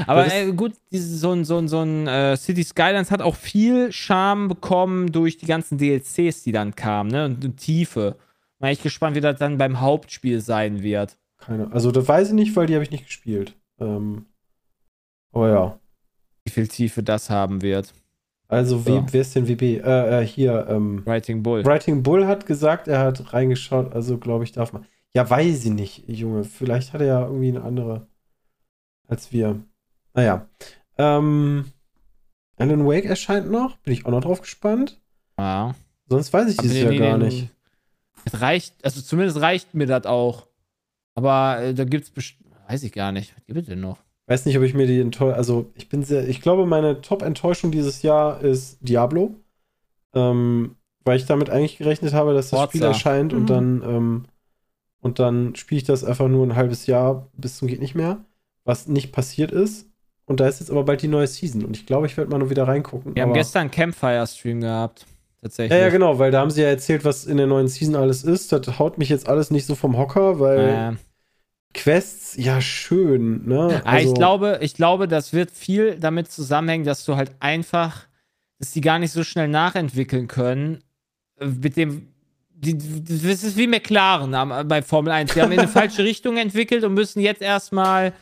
Aber äh, gut, dieses, so ein, so ein, so ein äh, City Skylines hat auch viel Charme bekommen durch die ganzen DLCs, die dann kamen, ne? Und, und Tiefe. Bin ich gespannt, wie das dann beim Hauptspiel sein wird. Keine, also das weiß ich nicht, weil die habe ich nicht gespielt. Ähm, aber ja. Wie viel Tiefe das haben wird. Also, Ja. wer ist denn WB? Äh, äh, hier, ähm, Writing Bull. Writing Bull hat gesagt, er hat reingeschaut, also glaube ich, darf man. Ja, weiß ich nicht, Junge. Vielleicht hat er ja irgendwie eine andere als wir. Naja. Ähm, Alan Wake erscheint noch. Bin ich auch noch drauf gespannt. Ja. Sonst weiß ich Aber dieses Jahr gar den- nicht. Es reicht, also zumindest reicht mir das auch. Aber äh, da gibt's best- weiß ich gar nicht. Was gibt es denn noch? Weiß nicht, ob ich mir die enttäuscht. Also, ich bin sehr. Ich glaube, meine Top-Enttäuschung dieses Jahr ist Diablo. Ähm, weil ich damit eigentlich gerechnet habe, dass das Forza. Spiel erscheint und Mhm. dann. Ähm, und dann spiele ich das einfach nur ein halbes Jahr bis zum geht nicht mehr. Was nicht passiert ist. Und da ist jetzt aber bald die neue Season. Und ich glaube, ich werde mal nur wieder reingucken. Wir haben gestern einen Campfire-Stream gehabt. Tatsächlich. Ja, ja, genau, weil da haben sie ja erzählt, was in der neuen Season alles ist. Das haut mich jetzt alles nicht so vom Hocker, weil Äh, Quests, ja, schön, ne? Ah, ich glaube, ich glaube, das wird viel damit zusammenhängen, dass du halt einfach, dass die gar nicht so schnell nachentwickeln können. äh, Mit dem, die, das ist wie McLaren bei Formel 1. Die haben in eine [LAUGHS] falsche Richtung entwickelt und müssen jetzt erstmal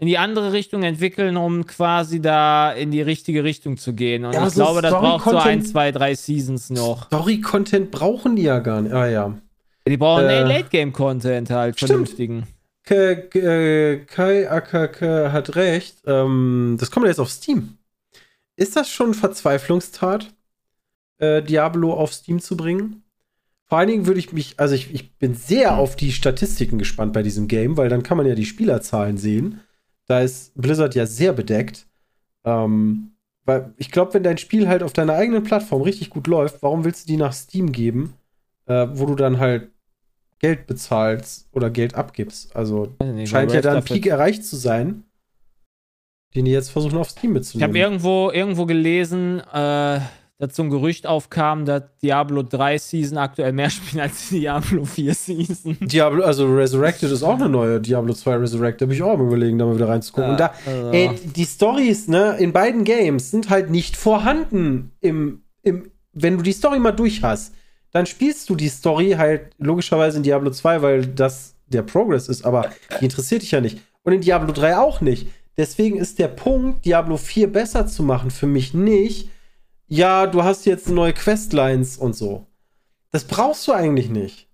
in die andere Richtung entwickeln, um quasi da in die richtige Richtung zu gehen. Und Ja, ich so glaube, das braucht so ein, zwei, drei Seasons noch. Story-Content brauchen die ja gar nicht. Ah ja. Die brauchen Äh, äh, Late-Game-Content halt, stimmt. vernünftigen. K K Kai AKK hat recht. Ähm, das kommt jetzt auf Steam. Ist das schon Verzweiflungstat, äh, Diablo auf Steam zu bringen? Vor allen Dingen würde ich mich, also ich, ich bin sehr auf die Statistiken gespannt bei diesem Game, weil dann kann man ja die Spielerzahlen sehen. Da ist Blizzard ja sehr bedeckt. Ähm, weil ich glaube, wenn dein Spiel halt auf deiner eigenen Plattform richtig gut läuft, warum willst du die nach Steam geben, äh, wo du dann halt Geld bezahlst oder Geld abgibst? Also nicht, scheint ja da ein Peak erreicht zu sein, den die jetzt versuchen auf Steam Ich mitzunehmen. habe irgendwo, irgendwo gelesen, äh, dass so ein Gerücht aufkam, dass Diablo 3 Season aktuell mehr [LAUGHS] spielen als Diablo 4 Season. Diablo, also Resurrected ist auch eine neue Diablo 2 Resurrected. Da bin ich auch am überlegen, da mal wieder reinzugucken. Und da, also- ey, die Stories, ne, in beiden Games sind halt nicht vorhanden im, im, wenn du die Story mal durch hast, dann spielst du die Story halt logischerweise in Diablo 2, weil das der Progress ist, aber die interessiert dich ja nicht. Und in Diablo 3 auch nicht. Deswegen ist der Punkt, Diablo 4 besser zu machen, für mich nicht, ja, du hast jetzt neue Questlines und so. Das brauchst du eigentlich nicht.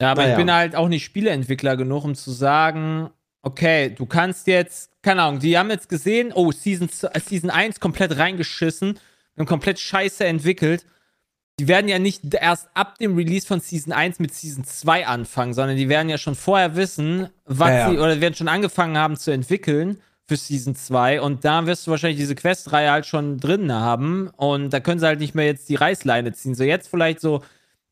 Ja, aber Naja. ich bin halt auch nicht Spieleentwickler genug, um zu sagen, okay, du kannst jetzt, keine Ahnung, die haben jetzt gesehen, oh, Season, äh, Season 1 komplett reingeschissen und komplett scheiße entwickelt. Die werden ja nicht erst ab dem Release von Season 1 mit Season 2 anfangen, sondern die werden ja schon vorher wissen, was Ja, ja. sie, oder werden schon angefangen haben zu entwickeln für Season 2 und da wirst du wahrscheinlich diese Quest-Reihe halt schon drin haben und da können sie halt nicht mehr jetzt die Reißleine ziehen. So jetzt vielleicht so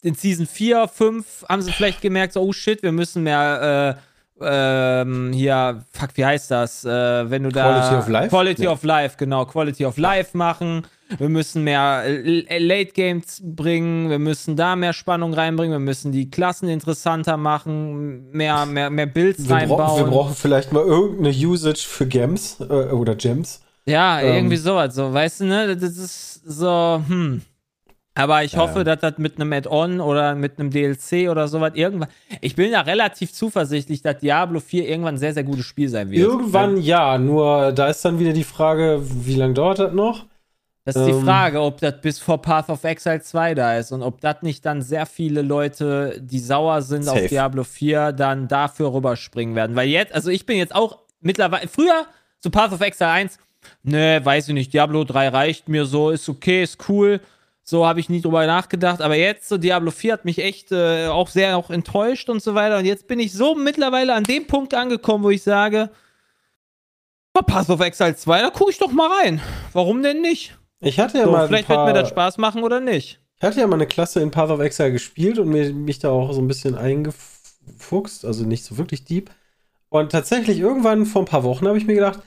in Season 4, 5 haben sie vielleicht gemerkt, so, oh shit, wir müssen mehr äh, ähm, hier, fuck, wie heißt das? Äh, wenn du da. Quality of Life? Quality Ja. of Life, genau. Quality of Life machen. Wir müssen mehr äh, Late Games bringen. Wir müssen da mehr Spannung reinbringen. Wir müssen die Klassen interessanter machen. Mehr, mehr, mehr Builds Wir, reinbauen. brauchen, wir brauchen vielleicht mal irgendeine Usage für Gems äh, oder Gems. Ja, Ähm. irgendwie sowas, so, weißt du, ne? Das ist so, hm. Aber ich Ja, hoffe, ja. dass das mit einem Add-on oder mit einem DLC oder sowas irgendwann. Ich bin da relativ zuversichtlich, dass Diablo 4 irgendwann ein sehr, sehr gutes Spiel sein wird. Irgendwann ja, nur da ist dann wieder die Frage, wie lange dauert das noch? Das ist die ähm, Frage, ob das bis vor Path of Exile 2 da ist und ob das nicht dann sehr viele Leute, die sauer sind Safe. auf Diablo 4, dann dafür rüberspringen werden. Weil jetzt, also ich bin jetzt auch mittlerweile, früher, so Path of Exile 1, ne, weiß ich nicht, Diablo 3 reicht mir so, ist okay, ist cool. So habe ich nie drüber nachgedacht. Aber jetzt, so Diablo 4 hat mich echt äh, auch sehr auch enttäuscht und so weiter. Und jetzt bin ich so mittlerweile an dem Punkt angekommen, wo ich sage, Path of Exile 2, da gucke ich doch mal rein. Warum denn nicht? Ich hatte ja So, mal vielleicht paar, wird mir das Spaß machen oder nicht. Ich hatte ja mal eine Klasse in Path of Exile gespielt und mir, mich da auch so ein bisschen eingefuchst, also nicht so wirklich deep. Und tatsächlich irgendwann vor ein paar Wochen habe ich mir gedacht,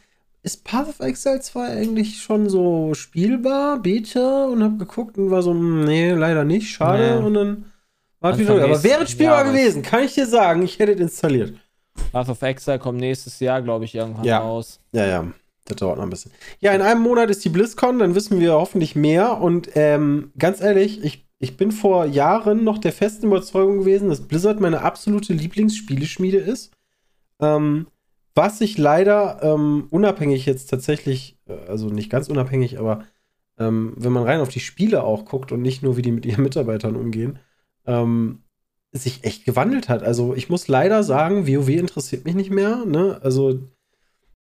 ist Path of Exile 2 eigentlich schon so spielbar, Beta? Und habe geguckt und war so, hm, nee, leider nicht, schade. Nee. Und dann war es wieder. Aber wäre es spielbar Jahres. gewesen, kann ich dir sagen, ich hätte es installiert. Path of Exile kommt nächstes Jahr, glaube ich, irgendwann Ja. raus. Ja, ja. Das dauert noch ein bisschen. Ja, in einem Monat ist die BlizzCon, dann wissen wir hoffentlich mehr. Und ähm, ganz ehrlich, ich, ich bin vor Jahren noch der festen Überzeugung gewesen, dass Blizzard meine absolute Lieblingsspieleschmiede ist. Ähm, was sich leider ähm, unabhängig jetzt tatsächlich, äh, also nicht ganz unabhängig, aber ähm, wenn man rein auf die Spiele auch guckt und nicht nur, wie die mit ihren Mitarbeitern umgehen, ähm, sich echt gewandelt hat. Also ich muss leider sagen, WoW interessiert mich nicht mehr. Ne? Also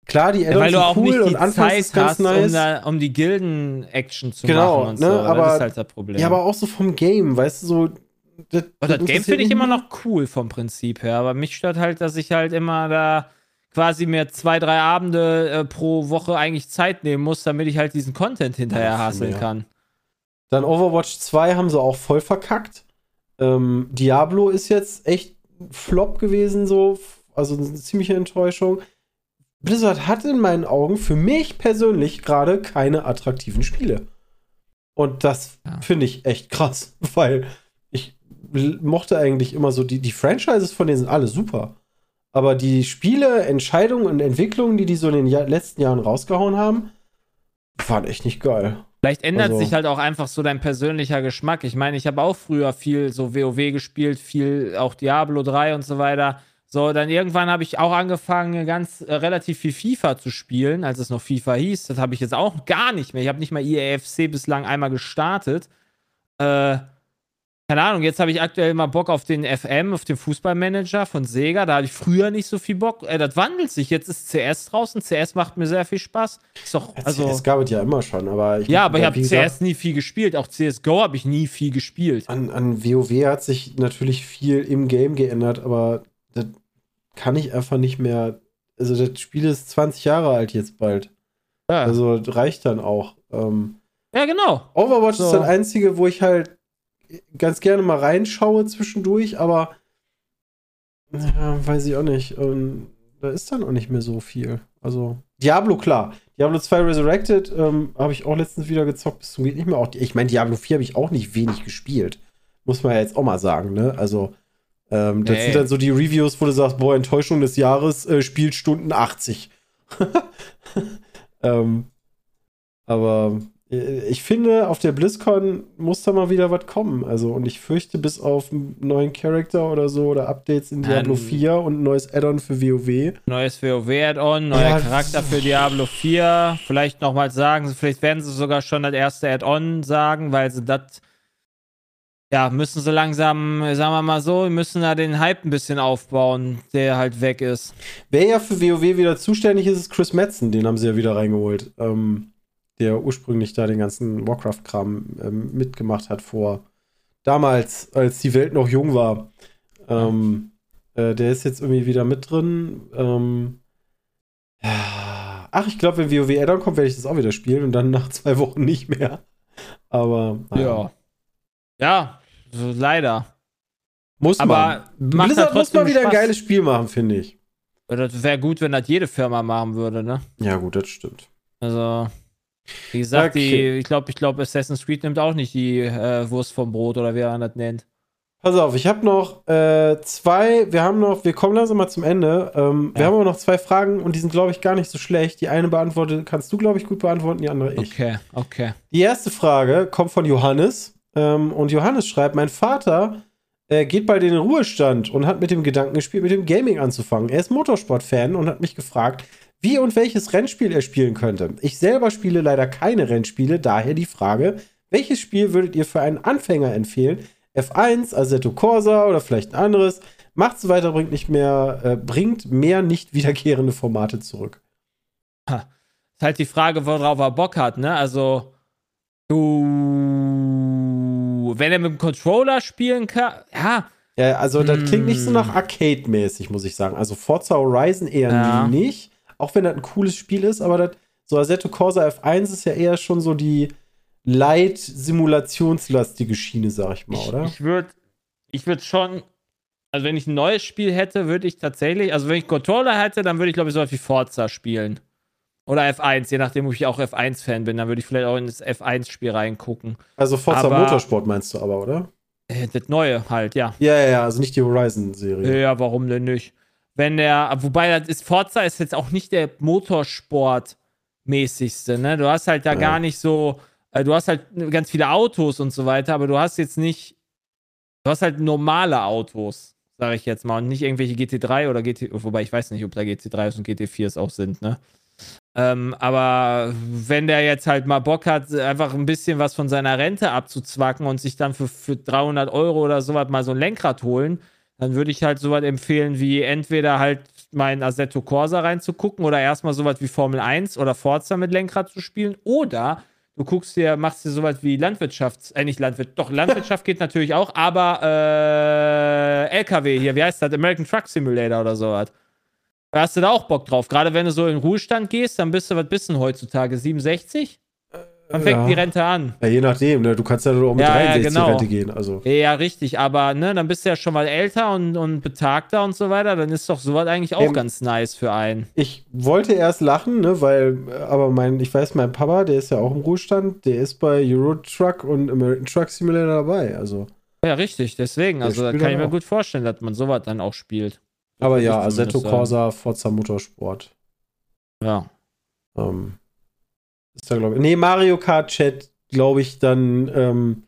klar, die Ja, Addons du sind auch cool und anfangs ist ganz hast, nice. um, da, um die Gilden-Action zu Genau, machen und ne, so. aber- das ist halt das Problem. ja, aber auch so vom Game, weißt du, so. Das, Und das Game interessiert finde ich immer noch cool vom Prinzip her. Aber mich stört halt, dass ich halt immer da quasi mir zwei, drei Abende äh, pro Woche eigentlich Zeit nehmen muss, damit ich halt diesen Content hinterher Ja, hasseln kann. Dann Overwatch 2 haben sie auch voll verkackt. Ähm, Diablo ist jetzt echt Flop gewesen, so. Also eine ziemliche Enttäuschung. Blizzard hat in meinen Augen für mich persönlich gerade keine attraktiven Spiele. Und das Ja. finde ich echt krass, [LAUGHS] weil ich mochte eigentlich immer so, die, die Franchises von denen sind alle super. Aber die Spiele, Entscheidungen und Entwicklungen, die die so in den Jahr letzten Jahren rausgehauen haben, waren echt nicht geil. Vielleicht ändert Also- sich halt auch einfach so dein persönlicher Geschmack. Ich meine, ich habe auch früher viel so WoW gespielt, viel auch Diablo 3 und so weiter. So, dann irgendwann habe ich auch angefangen, ganz äh, relativ viel FIFA zu spielen, als es noch FIFA hieß. Das habe ich jetzt auch gar nicht mehr. Ich habe nicht mal EAFC bislang einmal gestartet. Äh, keine Ahnung, jetzt habe ich aktuell mal Bock auf den FM, auf den Fußballmanager von Sega. Da hatte ich früher nicht so viel Bock. Äh, das wandelt sich. Jetzt ist CS draußen. CS macht mir sehr viel Spaß. Ist doch, also. es gab es ja immer schon, aber ich Ja, aber ich habe CS nie viel gespielt. Auch CSGO habe ich nie viel gespielt. An, an WoW hat sich natürlich viel im Game geändert, aber kann ich einfach nicht mehr. Also, das Spiel ist 20 Jahre alt jetzt bald. Ja, Also, reicht dann auch. Ähm, ja genau. Overwatch So. ist das einzige, wo ich halt ganz gerne mal reinschaue zwischendurch, aber ja, weiß ich auch nicht. Ähm, da ist dann auch nicht mehr so viel. Also, Diablo, klar. Diablo 2 Resurrected ähm, habe ich auch letztens wieder gezockt, bis zum geht nicht mehr. Auch, ich meine, Diablo 4 habe ich auch nicht wenig gespielt. Muss man ja jetzt auch mal sagen, ne? Also, ähm, das Nee. sind dann so die Reviews, wo du sagst, boah, Enttäuschung des Jahres, äh, Spielstunden 80. [LAUGHS] ähm, aber äh, ich finde, auf der BlizzCon muss da mal wieder was kommen. Also, und ich fürchte, bis auf einen neuen Charakter oder so oder Updates in Diablo Ähm. 4 und ein neues Add-on für WoW. Neues WoW-Add-on, neuer Ja, Charakter für Diablo 4. Vielleicht nochmal sagen, sie- vielleicht werden sie sogar schon das erste Add-on sagen, weil sie das. Ja, müssen sie langsam, sagen wir mal so, müssen da den Hype ein bisschen aufbauen, der halt weg ist. Wer ja für WoW wieder zuständig ist, ist Chris Metzen. Den haben sie ja wieder reingeholt. Ähm, der ursprünglich da den ganzen Warcraft-Kram ähm, mitgemacht hat vor damals, als die Welt noch jung war. Ähm, äh, der ist jetzt irgendwie wieder mit drin. Ähm, ja, Ach, ich glaube, wenn WoW Add-on kommt, werde ich das auch wieder spielen und dann nach [LAUGHS] zwei Wochen nicht mehr. Aber Ja. Ja, so leider. muss Aber man. Blizzard muss mal wieder ein Spaß. geiles Spiel machen, finde ich. Das wäre gut, wenn das jede Firma machen würde, ne? Ja, gut, das stimmt. Also, wie gesagt, die, Okay. ich glaube, ich glaube, Assassin's Creed nimmt auch nicht die äh, Wurst vom Brot oder wie man das nennt. Pass auf, ich habe noch äh, zwei, wir haben noch, wir kommen langsam mal zum Ende. Ähm, Wir Ja. haben aber noch zwei Fragen und die sind, glaube ich, gar nicht so schlecht. Die eine beantwortet, kannst du, glaube ich, gut beantworten, die andere ich. Okay, okay. Die erste Frage kommt von Johannes. Ähm, und Johannes schreibt: Mein Vater äh, geht bald in den Ruhestand und hat mit dem Gedanken gespielt, mit dem Gaming anzufangen. Er ist Motorsport-Fan und hat mich gefragt, wie und welches Rennspiel er spielen könnte. Ich selber spiele leider keine Rennspiele, daher die Frage: Welches Spiel würdet ihr für einen Anfänger empfehlen? F1, Assetto Corsa oder vielleicht ein anderes? Macht so weiter, bringt nicht mehr, äh, bringt mehr nicht wiederkehrende Formate zurück. Ist halt die Frage, worauf er Bock hat, ne? Also, du. Wenn er mit dem Controller spielen kann, ja, Ja, also das klingt nicht so Hm. nach Arcade-mäßig, muss ich sagen. Also Forza Horizon eher Ja. nicht, auch wenn das ein cooles Spiel ist, aber das, so Assetto Corsa F1 ist ja eher schon so die light-simulationslastige Schiene, sag ich mal, oder? ich würde ich würd schon, also wenn ich ein neues Spiel hätte, würde ich tatsächlich, also wenn ich Controller hätte, dann würde ich glaube ich so was wie Forza spielen. Oder F1, je nachdem, ob ich auch F1-Fan bin, dann würde ich vielleicht auch in das F1-Spiel reingucken. also Forza aber- Motorsport meinst du aber, oder? Äh, Das neue halt, ja. Ja, ja, ja, also nicht die Horizon-Serie. Ja, warum denn nicht? Wenn der, wobei das ist, Forza ist jetzt auch nicht der Motorsport-mäßigste, ne? Du hast halt da Ja. gar nicht so, äh, du hast halt ganz viele Autos und so weiter, aber du hast jetzt nicht, du hast halt normale Autos, sage ich jetzt mal, und nicht irgendwelche GT3 oder GT, wobei ich weiß nicht, ob da GT3s und GT4s auch sind, ne? Ähm, aber wenn der jetzt halt mal Bock hat, einfach ein bisschen was von seiner Rente abzuzwacken und sich dann für, für 300 Euro oder sowas mal so ein Lenkrad holen, dann würde ich halt sowas empfehlen, wie entweder halt mein Assetto Corsa reinzugucken oder erstmal sowas wie Formel 1 oder Forza mit Lenkrad zu spielen oder du guckst dir, machst dir sowas wie Landwirtschaft, äh, nicht Landwirt, doch Landwirtschaft geht natürlich auch, aber äh, LKW hier, wie heißt das? American Truck Simulator oder sowas. Da hast du da auch Bock drauf. Gerade wenn du so in den Ruhestand gehst, dann bist du, was bist du heutzutage? 67? Dann fängt ja. die Rente an. Ja, je nachdem, ne? Du kannst ja nur auch mit Ja, ja, 63 genau. Rente gehen. Also. Ja, richtig, aber ne, dann bist du ja schon mal älter und, und betagter und so weiter, dann ist doch sowas eigentlich auch Ähm, ganz nice für einen. Ich wollte erst lachen, ne, weil, aber mein, ich weiß, mein Papa, der ist ja auch im Ruhestand, der ist bei Euro Truck und American Truck Simulator dabei. Also. Ja, richtig, deswegen, Der also da kann ich mir auch. gut vorstellen, dass man sowas dann auch spielt. Aber ja, Assetto. Corsa, Forza Motorsport. Ja. Ähm, ist da, glaube ich. Nee, Mario Kart Chat, glaube ich, dann. Ähm,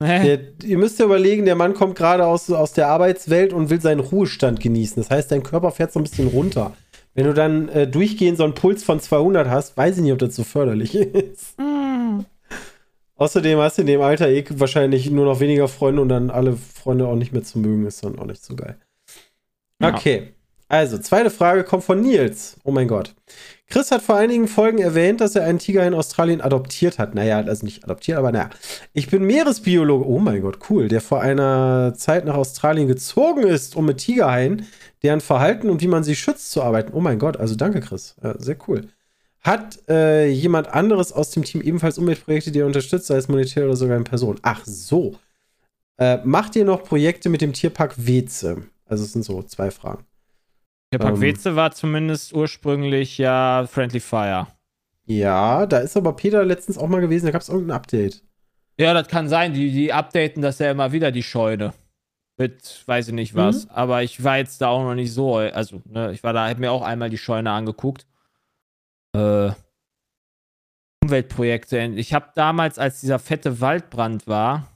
der, ihr müsst ja überlegen, der Mann kommt gerade aus, aus der Arbeitswelt und will seinen Ruhestand genießen. Das heißt, dein Körper fährt so ein bisschen runter. Wenn du dann äh, durchgehend so einen Puls von 200 hast, weiß ich nicht, ob das so förderlich [LAUGHS] ist. Außerdem hast du in dem Alter eh wahrscheinlich nur noch weniger Freunde und dann alle Freunde auch nicht mehr zu mögen, ist dann auch nicht so geil. Okay. Also, zweite Frage kommt von Nils. Oh mein Gott. Chris hat vor einigen Folgen erwähnt, dass er einen Tiger in Australien adoptiert hat. Naja, also nicht adoptiert, aber naja. Ich bin Meeresbiologe. Oh mein Gott, cool. Der vor einer Zeit nach Australien gezogen ist, um mit Tigerhaien, deren Verhalten und wie man sie schützt, zu arbeiten. Oh mein Gott, also danke, Chris. Ja, sehr cool. Hat äh, jemand anderes aus dem Team ebenfalls Umweltprojekte, die er unterstützt, sei es monetär oder sogar in Person? Ach so. Äh, macht ihr noch Projekte mit dem Tierpark Weze? Also es sind so zwei Fragen. Der Park Ähm. War zumindest ursprünglich ja Friendly Fire. Ja, da ist aber Peter letztens auch mal gewesen, da gab es irgendein Update. Ja, das kann sein. Die, die updaten das ja immer wieder, die Scheune. Mit, weiß ich nicht was. Aber ich war jetzt da auch noch nicht so. Also, ne, ich war da, hab mir auch einmal die Scheune angeguckt. Äh, Umweltprojekte. Ich habe damals, als dieser fette Waldbrand war,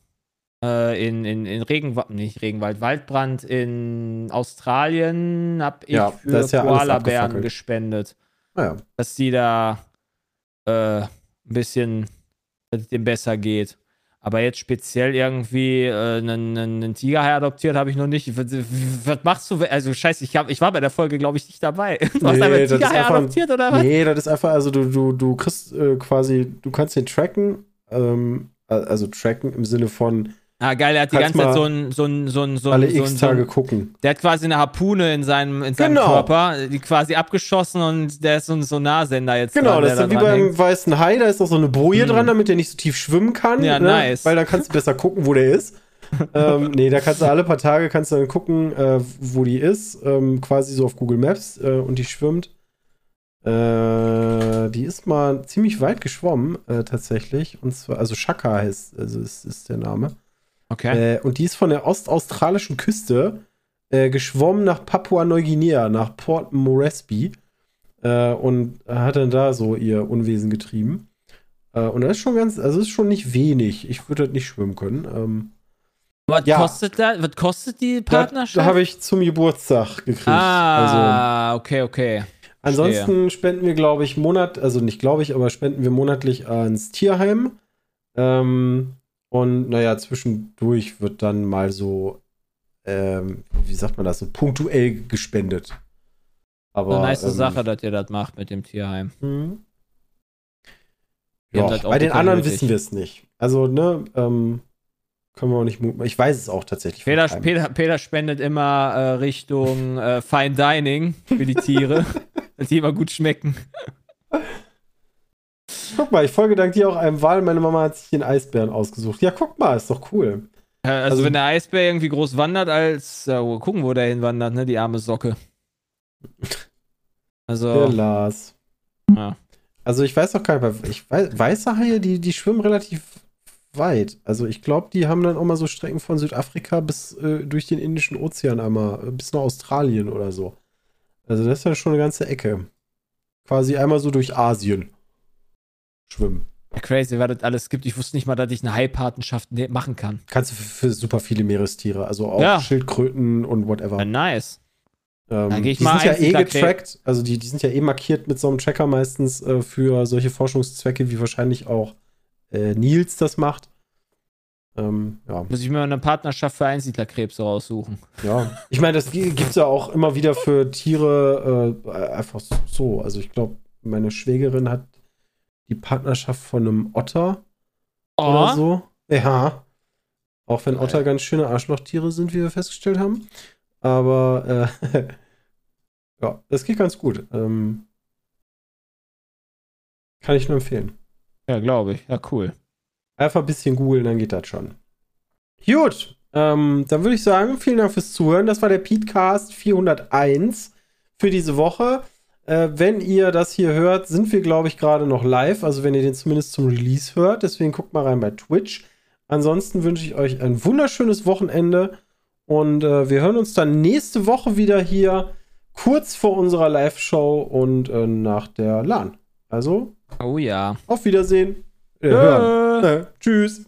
äh, in, in, in Regenwald, nicht Regenwald, Waldbrand in Australien, habe ich Ja, für ja Koalabären gespendet Naja. dass die da äh, ein bisschen, dass es dem besser geht. Aber jetzt speziell irgendwie äh, einen, einen Tigerhai adoptiert habe ich noch nicht. Was, was machst du? Also scheiße, ich, hab, ich war bei der Folge, glaube ich, nicht dabei. [LAUGHS] Du hast Nee, einen einfach ein- adoptiert oder was? Nee, das ist einfach, also du, du, du kriegst äh, quasi, du kannst den tracken, ähm, äh, also tracken im Sinne von, Ah, geil, er hat die ganze Zeit so ein, so ein, so ein, so ein, Alle so ein, x so Tage ein gucken. Der hat quasi eine Harpune in seinem, in seinem Genau. Körper, die quasi abgeschossen und der ist so ein Sonarsender jetzt Genau, dran, das ist der wie da beim hängt. weißen Hai, da ist noch so eine Boje Mhm. dran, damit der nicht so tief schwimmen kann. Ja, ne? nice. Weil dann kannst du besser gucken, wo der ist. [LAUGHS] ähm, nee, da kannst du alle paar Tage kannst du dann gucken, äh, wo die ist. Ähm, quasi so auf Google Maps äh, und die schwimmt. Äh, die ist mal ziemlich weit geschwommen, äh, tatsächlich. Und zwar, also Shaka heißt, also ist, ist der Name. Okay. Äh, und die ist von der ostaustralischen Küste äh, geschwommen nach Papua-Neuguinea, nach Port Moresby. Äh, und hat dann da so ihr Unwesen getrieben. Äh, und das ist schon ganz, also ist schon nicht wenig. Ich würde halt nicht schwimmen können. Ähm, was ja. kostet da, was kostet die da Partnerschaft? da habe ich zum Geburtstag gekriegt. Also, ah, okay, okay. ansonsten spenden wir, glaube ich, Monat, also nicht glaube ich, aber spenden wir monatlich ans Tierheim. Ähm, und naja, zwischendurch wird dann mal so, ähm, wie sagt man das, so punktuell gespendet. Aber, Eine nice ähm, Sache, dass ihr das macht mit dem Tierheim. Mhm. Ja, auch bei den anderen nötig. wissen wir es nicht. Also, ne, ähm, können wir auch nicht mutmaßen. Ich weiß es auch tatsächlich. Peter. Peter, Peter spendet immer äh, Richtung äh, Fine Dining für die Tiere, [LAUGHS] dass die immer gut schmecken. [LAUGHS] Guck mal, ich folge dank dir auch einem Wal. Meine Mama hat sich den Eisbären ausgesucht. Ja, guck mal, ist doch cool. Äh, also, Also- wenn der Eisbär irgendwie groß wandert, als äh, gucken, wo der hinwandert, ne, die arme Socke. [LAUGHS] Also, Der Lars. ja. Also ich weiß auch gar nicht, weil ich weiß, weiße Haie, die, die schwimmen relativ weit. Also ich glaube, die haben dann auch mal so Strecken von Südafrika bis äh, durch den Indischen Ozean einmal, äh, bis nach Australien oder so. Also das ist ja schon eine ganze Ecke. Quasi einmal so durch Asien schwimmen. crazy, was das alles gibt. Ich wusste nicht mal, dass ich eine Haipatenschaft ne machen kann. Kannst du für, für super viele Meerestiere, also auch Ja. Schildkröten und whatever. Ja, nice. Ähm, Dann geh ich die mal sind ja eh getrackt, also die, die sind ja eh markiert mit so einem Tracker meistens äh, für solche Forschungszwecke, wie wahrscheinlich auch äh, Nils das macht. Ähm, ja, Muss ich mir eine Partnerschaft für Einsiedlerkrebse raussuchen. ja. Ich meine, das gibt es ja auch immer wieder für Tiere äh, einfach so. Also ich glaube, meine Schwägerin hat die Partnerschaft von einem Otter oder so. Ja. Auch wenn Otter ganz schöne Arschlochtiere sind, wie wir festgestellt haben. Aber äh, [LAUGHS] ja, das geht ganz gut. Ähm, kann ich nur empfehlen. Ja, glaube ich. Ja, cool. Einfach ein bisschen googeln, dann geht das schon. Gut, ähm, dann würde ich sagen, vielen Dank fürs Zuhören. Das war der Petecast 401 für diese Woche. Äh, wenn ihr das hier hört, sind wir, glaube ich, gerade noch live. Also wenn ihr den zumindest zum Release hört. Deswegen guckt mal rein bei Twitch. Ansonsten wünsche ich euch ein wunderschönes Wochenende. Und äh, wir hören uns dann nächste Woche wieder hier, kurz vor unserer Live-Show und äh, nach der LAN. Also, Oh ja. auf Wiedersehen. Äh. Äh, tschüss.